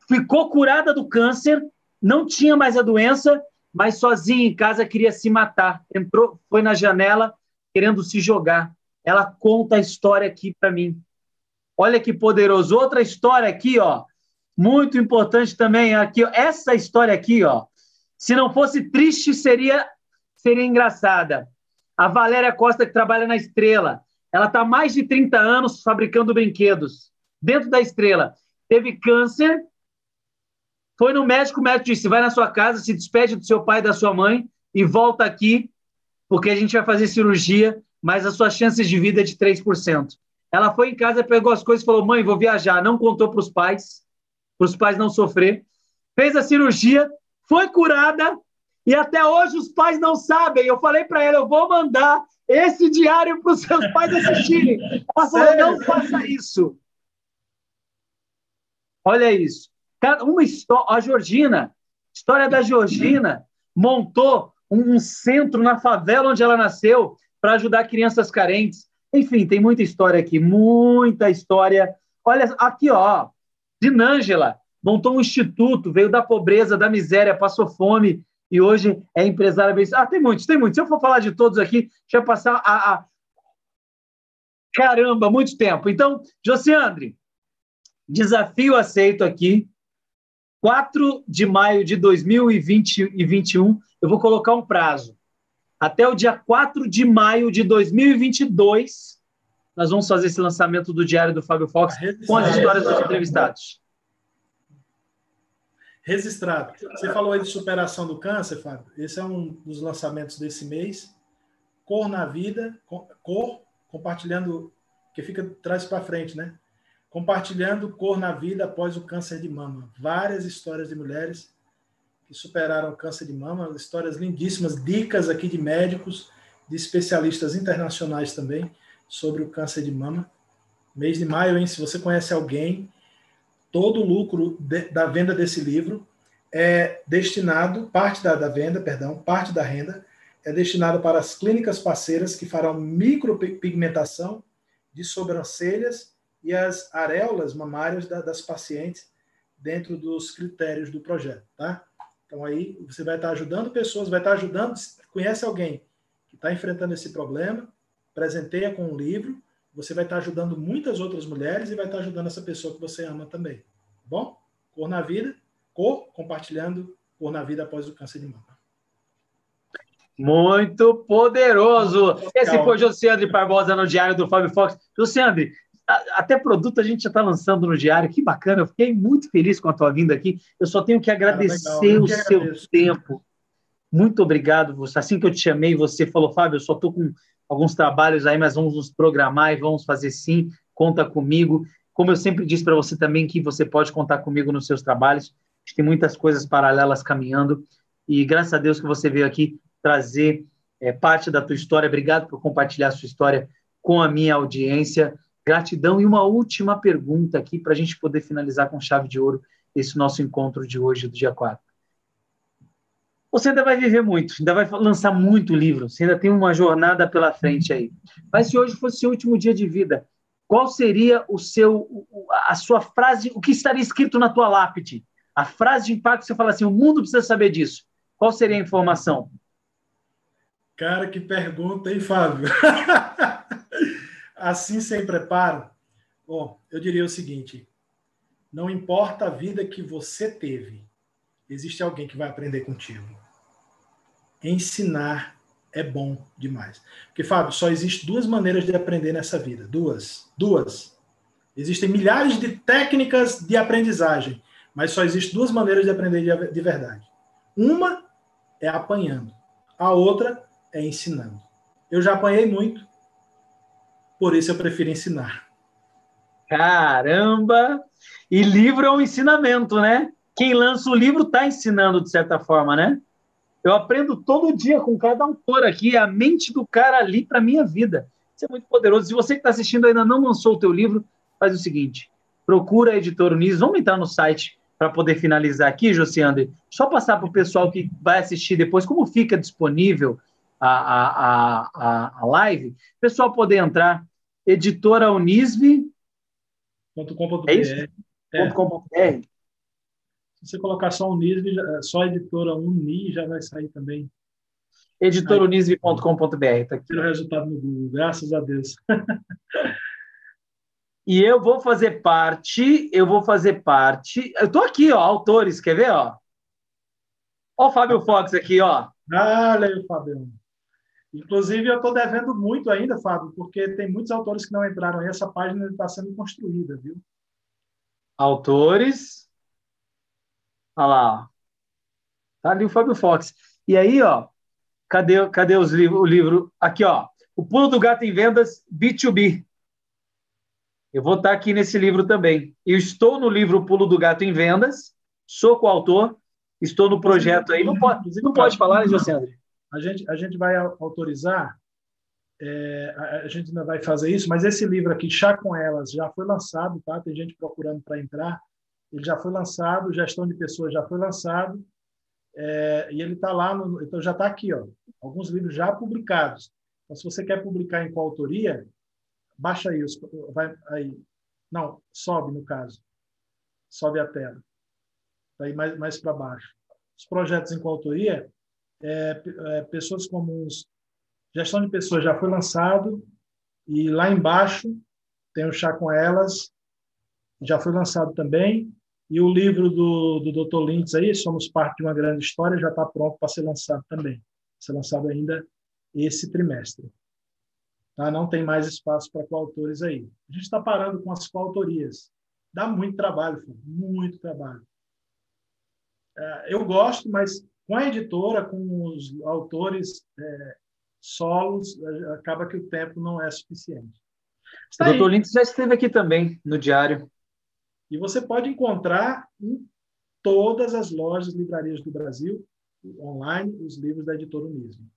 Ficou curada do câncer, não tinha mais a doença, mas sozinha em casa queria se matar. Entrou, foi na janela querendo se jogar. Ela conta a história aqui para mim. Olha que poderoso. Outra história aqui, ó, muito importante também aqui, ó, essa história aqui, ó. Se não fosse triste, seria seria engraçada. A Valéria Costa, que trabalha na Estrela, ela está há mais de 30 anos fabricando brinquedos dentro da Estrela. Teve câncer, foi no médico, o médico disse: vai na sua casa, se despede do seu pai e da sua mãe e volta aqui, porque a gente vai fazer cirurgia, mas as suas chances de vida é de 3%. Ela foi em casa, pegou as coisas e falou: mãe, vou viajar. Não contou para os pais, para os pais não sofrer. Fez a cirurgia, foi curada e até hoje os pais não sabem. Eu falei para ela, eu vou mandar esse diário para os seus pais assistirem. Ela falou, não faça isso. Olha isso. Uma história, a Georgina, história da Georgina, montou um, centro na favela onde ela nasceu para ajudar crianças carentes. Enfim, tem muita história aqui, muita história. Olha, aqui, ó, de Nângela, montou um instituto, veio da pobreza, da miséria, passou fome, e hoje é empresária bem. Ah, tem muitos, tem muitos. Se eu for falar de todos aqui, já passar a, a... Caramba, muito tempo. Então, Josiandre, desafio aceito aqui. 4 de maio de 2021, eu vou colocar um prazo. Até o dia 4 de maio de 2022, nós vamos fazer esse lançamento do Diário do Fábio Fox com as histórias dos entrevistados registrado. Você falou aí de superação do câncer, Fábio. Esse é um dos lançamentos desse mês. Cor na vida, cor, compartilhando, que fica traz para frente, né? Compartilhando cor na vida após o câncer de mama. Várias histórias de mulheres que superaram o câncer de mama, histórias lindíssimas, dicas aqui de médicos, de especialistas internacionais também sobre o câncer de mama. Mês de maio, hein? Se você conhece alguém todo o lucro de, da venda desse livro é destinado, parte da, da venda, perdão, parte da renda é destinada para as clínicas parceiras que farão micropigmentação de sobrancelhas e as areolas mamárias da, das pacientes dentro dos critérios do projeto, tá? Então aí você vai estar ajudando pessoas, vai estar ajudando, conhece alguém que está enfrentando esse problema, presenteia com um livro você vai estar ajudando muitas outras mulheres e vai estar ajudando essa pessoa que você ama também. Tá bom? Cor na vida, cor compartilhando cor na vida após o câncer de mama. Muito poderoso! Esse foi Josiandre Barbosa no Diário do Fábio Fox. Josiandre, até produto a gente já está lançando no diário, que bacana, eu fiquei muito feliz com a tua vinda aqui. Eu só tenho que agradecer o seu agradeço. tempo. Muito obrigado, assim que eu te chamei, você falou, Fábio, eu só estou com alguns trabalhos aí, mas vamos nos programar e vamos fazer sim. Conta comigo. Como eu sempre disse para você também, que você pode contar comigo nos seus trabalhos. A gente tem muitas coisas paralelas caminhando. E graças a Deus que você veio aqui trazer é, parte da tua história. Obrigado por compartilhar a sua história com a minha audiência. Gratidão. E uma última pergunta aqui para a gente poder finalizar com chave de ouro esse nosso encontro de hoje, do dia 4 você ainda vai viver muito, ainda vai lançar muito livro, você ainda tem uma jornada pela frente aí. Mas se hoje fosse seu último dia de vida, qual seria o seu, a sua frase, o que estaria escrito na tua lápide? A frase de impacto você fala assim, o mundo precisa saber disso. Qual seria a informação? Cara, que pergunta, hein, Fábio? assim, sem preparo? Bom, eu diria o seguinte: não importa a vida que você teve, existe alguém que vai aprender contigo ensinar é bom demais. Porque, Fábio, só existe duas maneiras de aprender nessa vida. Duas. Duas. Existem milhares de técnicas de aprendizagem, mas só existem duas maneiras de aprender de verdade. Uma é apanhando, a outra é ensinando. Eu já apanhei muito, por isso eu prefiro ensinar. Caramba! E livro é um ensinamento, né? Quem lança o livro está ensinando de certa forma, né? Eu aprendo todo dia com cada autor aqui, a mente do cara ali para minha vida. Isso é muito poderoso. Se você que está assistindo ainda não lançou o teu livro, faz o seguinte: procura a editora Unis, vamos entrar no site para poder finalizar aqui, Josiane. Só passar para o pessoal que vai assistir depois como fica disponível a, a, a, a live, o pessoal poder entrar, editora Unisve. .com.br. É isso? É. .com.br. Se você colocar só Unisve, só editora Uni já vai sair também. editorunisve.com.br. Tá aqui. o resultado no Google, graças a Deus. e eu vou fazer parte, eu vou fazer parte. Eu tô aqui, ó, autores, quer ver, ó? Ó o Fábio Fox aqui, ó. Ah, olha aí, Fábio. Inclusive, eu estou devendo muito ainda, Fábio, porque tem muitos autores que não entraram aí. Essa página está sendo construída, viu? Autores. Olha lá. Tá ali o Fábio Fox. E aí, ó, cadê, cadê os livros, o livro? Aqui, ó. O Pulo do Gato em Vendas B2B. Eu vou estar aqui nesse livro também. Eu estou no livro Pulo do Gato em Vendas, sou coautor, estou no projeto aí. Não pode, não pode falar, né, José André? A gente, a gente vai autorizar, é, a, gente ainda vai fazer isso, mas esse livro aqui, Chá com Elas, já foi lançado, tá? Tem gente procurando para entrar. Ele já foi lançado, Gestão de Pessoas já foi lançado, é, e ele está lá, no, então já está aqui, ó, alguns livros já publicados. Então, se você quer publicar em coautoria, baixa aí, os, vai aí, não, sobe no caso, sobe a tela, aí mais, mais para baixo. Os projetos em coautoria, é, é, pessoas comuns. Gestão de pessoas já foi lançado e lá embaixo tem o chá com elas, já foi lançado também. E o livro do, do Dr. Lintz aí, Somos Parte de uma Grande História, já está pronto para ser lançado também. Ser lançado ainda esse trimestre. Tá? Não tem mais espaço para coautores aí. A gente está parando com as coautorias. Dá muito trabalho, muito trabalho. É, eu gosto, mas com a editora, com os autores é, solos, acaba que o tempo não é suficiente. Está o doutor Lintz já esteve aqui também, no Diário. E você pode encontrar em todas as lojas, livrarias do Brasil, online, os livros da editora Unismo.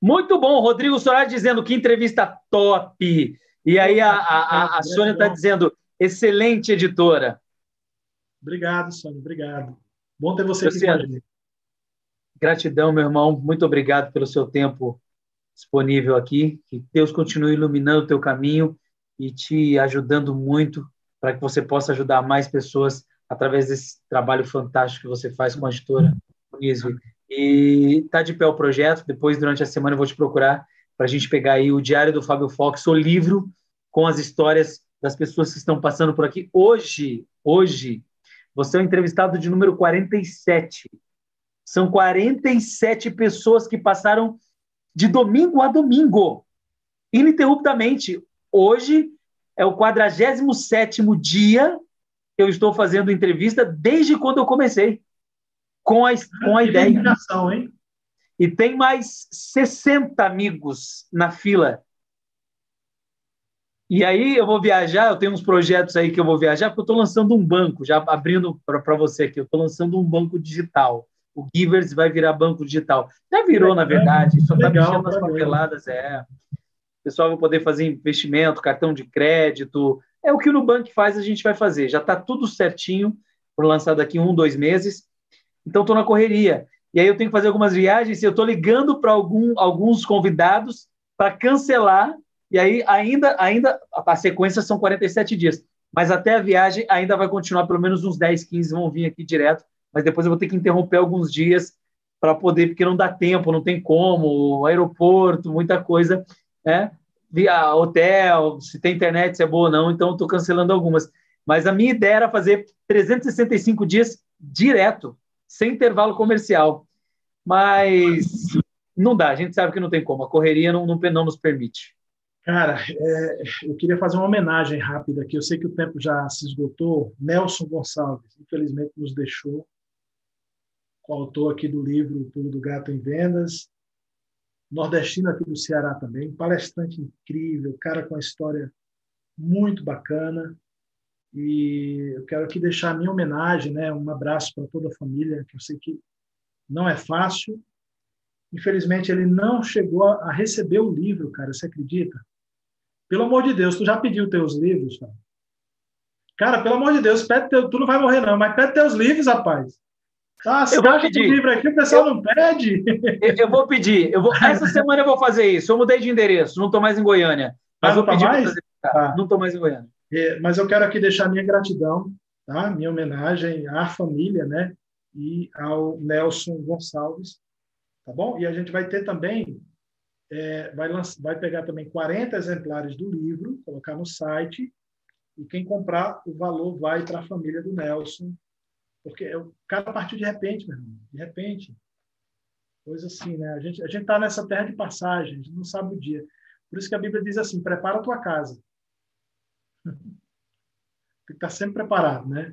Muito bom, Rodrigo Soares dizendo que entrevista top. E aí a, a, a, a Sônia está dizendo, excelente editora. Obrigado, Sônia, obrigado. Bom ter você aqui com. Gratidão, meu irmão. Muito obrigado pelo seu tempo disponível aqui. Que Deus continue iluminando o teu caminho e te ajudando muito para que você possa ajudar mais pessoas através desse trabalho fantástico que você faz com a editora Unisve. E está de pé o projeto. Depois, durante a semana, eu vou te procurar para a gente pegar aí o Diário do Fábio Fox, o livro com as histórias das pessoas que estão passando por aqui. Hoje, hoje, você é o entrevistado de número 47 são 47 pessoas que passaram de domingo a domingo, ininterruptamente. Hoje é o 47 dia que eu estou fazendo entrevista desde quando eu comecei com a, com a ideia. Hein? E tem mais 60 amigos na fila. E aí eu vou viajar, eu tenho uns projetos aí que eu vou viajar, porque eu estou lançando um banco, já abrindo para você aqui, eu estou lançando um banco digital o Givers vai virar banco digital. Já virou, na verdade, só está mexendo nas papeladas. É. Pessoal vai poder fazer investimento, cartão de crédito. É o que o Nubank faz, a gente vai fazer. Já está tudo certinho, por lançar daqui um, dois meses. Então, estou na correria. E aí eu tenho que fazer algumas viagens e eu estou ligando para algum, alguns convidados para cancelar. E aí ainda, ainda a sequência são 47 dias. Mas até a viagem ainda vai continuar, pelo menos uns 10, 15 vão vir aqui direto mas depois eu vou ter que interromper alguns dias para poder, porque não dá tempo, não tem como, aeroporto, muita coisa, né? Via hotel, se tem internet, se é boa ou não, então estou cancelando algumas. Mas a minha ideia era fazer 365 dias direto, sem intervalo comercial. Mas não dá, a gente sabe que não tem como, a correria não, não, não nos permite. Cara, é, eu queria fazer uma homenagem rápida aqui. Eu sei que o tempo já se esgotou. Nelson Gonçalves, infelizmente, nos deixou coautor aqui do livro O Pulo do Gato em Vendas. Nordestino aqui do Ceará também, palestrante incrível, cara com uma história muito bacana. E eu quero aqui deixar a minha homenagem, né? um abraço para toda a família, que eu sei que não é fácil. Infelizmente, ele não chegou a receber o livro, cara, você acredita? Pelo amor de Deus, tu já pediu teus livros, cara? Cara, pelo amor de Deus, pede teu, tu não vai morrer não, mas pede teus livros, rapaz. Ah, eu vou pedir. livro aqui, o pessoal eu, não pede. Eu, eu, vou pedir. Eu vou, essa semana eu vou fazer isso. Eu mudei de endereço, não estou mais em Goiânia. Mas ah, vou tá pedir mais? Fazer, tá. Não estou mais em Goiânia. É, mas eu quero aqui deixar minha gratidão, tá? minha homenagem à família, né? E ao Nelson Gonçalves, tá bom? E a gente vai ter também, é, vai, lançar, vai pegar também 40 exemplares do livro, colocar no site, e quem comprar, o valor vai para a família do Nelson, porque o cara partiu de repente, meu irmão, de repente. Coisa assim, né? A gente a está nessa terra de passagem, a gente não sabe o dia. Por isso que a Bíblia diz assim: prepara a tua casa. Tem que estar sempre preparado, né?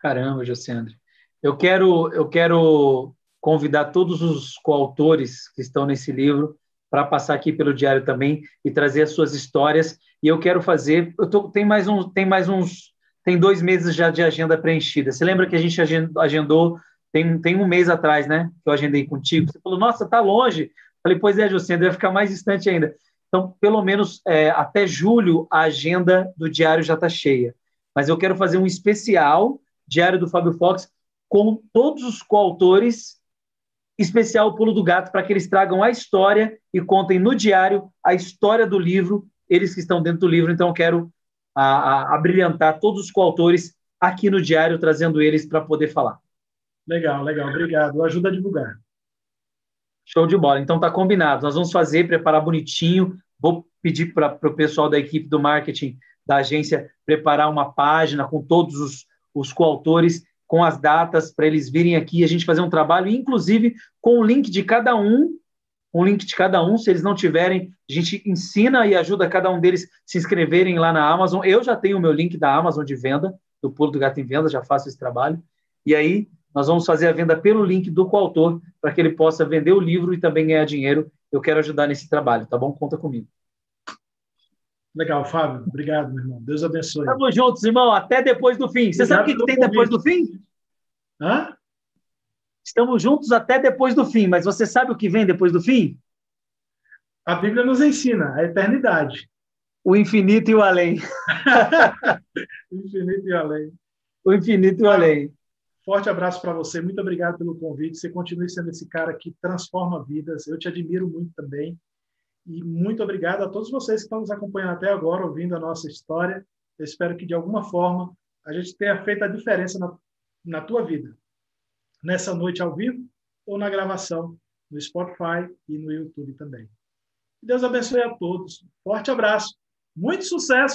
Caramba, Josandro. Eu quero, eu quero convidar todos os coautores que estão nesse livro para passar aqui pelo diário também e trazer as suas histórias. E eu quero fazer. Eu tô, tem mais um, tem mais uns, tem dois meses já de agenda preenchida. Você lembra que a gente agendou tem, tem um mês atrás, né? Que eu agendei contigo. Você falou, nossa, tá longe. Falei, pois é, José, vai ficar mais distante ainda. Então, pelo menos é, até julho, a agenda do Diário já está cheia. Mas eu quero fazer um especial, Diário do Fábio Fox, com todos os coautores, especial o Pulo do Gato, para que eles tragam a história e contem no diário a história do livro, eles que estão dentro do livro. Então, eu quero a, a, a brilhantar todos os coautores aqui no diário, trazendo eles para poder falar. Legal, legal. Obrigado. Ajuda a divulgar. Show de bola. Então tá combinado. Nós vamos fazer, preparar bonitinho. Vou pedir para o pessoal da equipe do marketing da agência preparar uma página com todos os, os coautores, com as datas, para eles virem aqui e a gente fazer um trabalho, inclusive com o link de cada um, um link de cada um. Se eles não tiverem, a gente ensina e ajuda cada um deles se inscreverem lá na Amazon. Eu já tenho o meu link da Amazon de venda, do Pulo do Gato em Venda, já faço esse trabalho. E aí nós vamos fazer a venda pelo link do coautor para que ele possa vender o livro e também ganhar dinheiro. Eu quero ajudar nesse trabalho, tá bom? Conta comigo. Legal, Fábio. Obrigado, meu irmão. Deus abençoe. Estamos juntos, irmão. Até depois do fim. Você Obrigado sabe o que, tem convite. depois do fim? Hã? Estamos juntos até depois do fim, mas você sabe o que vem depois do fim? A Bíblia nos ensina a eternidade. O infinito e o além. o infinito e o além. O infinito e o além. Forte abraço para você, muito obrigado pelo convite. Você continue sendo esse cara que transforma vidas. Eu te admiro muito também. E muito obrigado a todos vocês que estão nos acompanhando até agora, ouvindo a nossa história. Eu espero que, de alguma forma, a gente tenha feito a diferença na, na tua vida. Nessa noite ao vivo ou na gravação no Spotify e no YouTube também. Deus abençoe a todos. Forte abraço. Muito sucesso